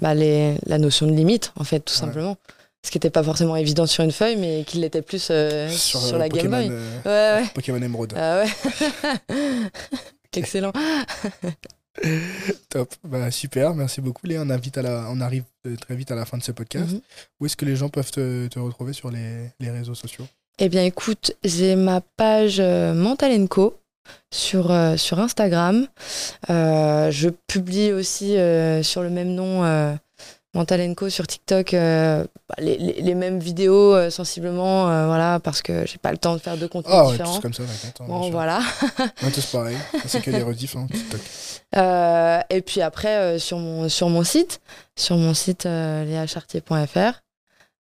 bah, la notion de limite en fait tout Ouais. simplement. Ce qui n'était pas forcément évident sur une feuille, mais qui l'était plus euh, sur, euh, la Game Boy. euh, Ouais. Pokémon Emerald. Ah ouais. *laughs* Excellent. *laughs* Top. Bah, super, merci beaucoup Léa. On, invite à la... On arrive euh, très vite à la fin de ce podcast. Mhm. Où est-ce que les gens peuvent te, te retrouver sur les, les réseaux sociaux? Eh bien, écoute, j'ai ma page Mental Co sur, euh, sur Instagram. Euh, je publie aussi euh, sur le même nom Mental Co sur TikTok bah, les, les- les mêmes vidéos sensiblement, voilà, parce que j'ai pas le temps de faire deux contenus Ah ouais, différents. tous comme ça, bien Bon, voilà. *laughs* On est tous pareils. *laughs* C'est que les rediffs, hein, TikTok. Et puis après, sur, mon, sur mon site, sur mon site léachartier.fr.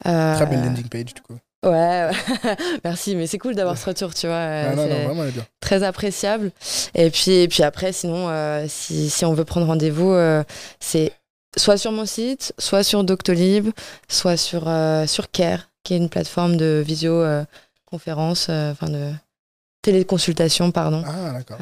Très belle landing page, du coup. Ouais, *laughs* merci, mais c'est cool d'avoir ce retour, tu vois. Ah, non, non, vraiment, bien. Très appréciable. Et puis, et puis après, sinon, euh, si, si, on veut prendre rendez-vous, euh, c'est soit sur mon site, soit sur Doctolib, soit sur, euh, sur Care, qui est une plateforme de visioconférence, enfin de téléconsultation, pardon. Ah, d'accord.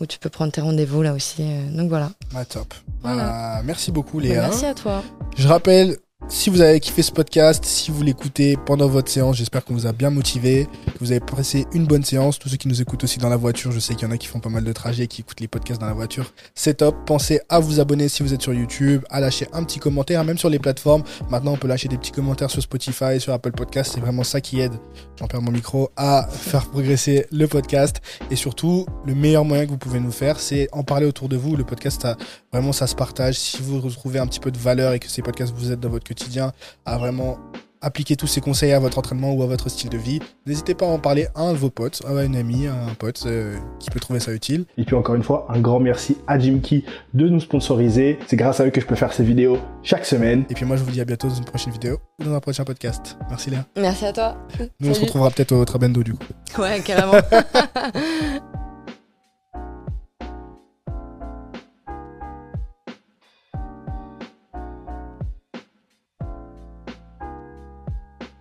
où tu peux prendre tes rendez-vous là aussi. donc voilà. Ah, top. Voilà. merci beaucoup, Léa. merci à toi. Je rappelle, si vous avez kiffé ce podcast, si vous l'écoutez pendant votre séance, j'espère qu'on vous a bien motivé, que vous avez passé une bonne séance. Tous ceux qui nous écoutent aussi dans la voiture, je sais qu'il y en a qui font pas mal de trajets, qui écoutent les podcasts dans la voiture. C'est top. Pensez à vous abonner si vous êtes sur YouTube, à lâcher un petit commentaire, même sur les plateformes. Maintenant, on peut lâcher des petits commentaires sur Spotify, sur Apple Podcast. C'est vraiment ça qui aide, j'en perds mon micro, à faire progresser le podcast. Et surtout, le meilleur moyen que vous pouvez nous faire, c'est en parler autour de vous. Le podcast, vraiment, ça se partage. Si vous retrouvez un petit peu de valeur et que ces podcasts vous aident dans votre quotidien à vraiment appliquer tous ces conseils à votre entraînement ou à votre style de vie, n'hésitez pas à en parler à un de vos potes, à un ami, à un pote euh, qui peut trouver ça utile. Et puis encore une fois, un grand merci à Jim Key de nous sponsoriser. C'est grâce à eux que je peux faire ces vidéos chaque semaine. Et puis moi, je vous dis à bientôt dans une prochaine vidéo ou dans un prochain podcast. Merci Léa. Merci à toi. Nous, on se retrouvera peut-être au Trabendo du coup. Ouais, carrément. *laughs*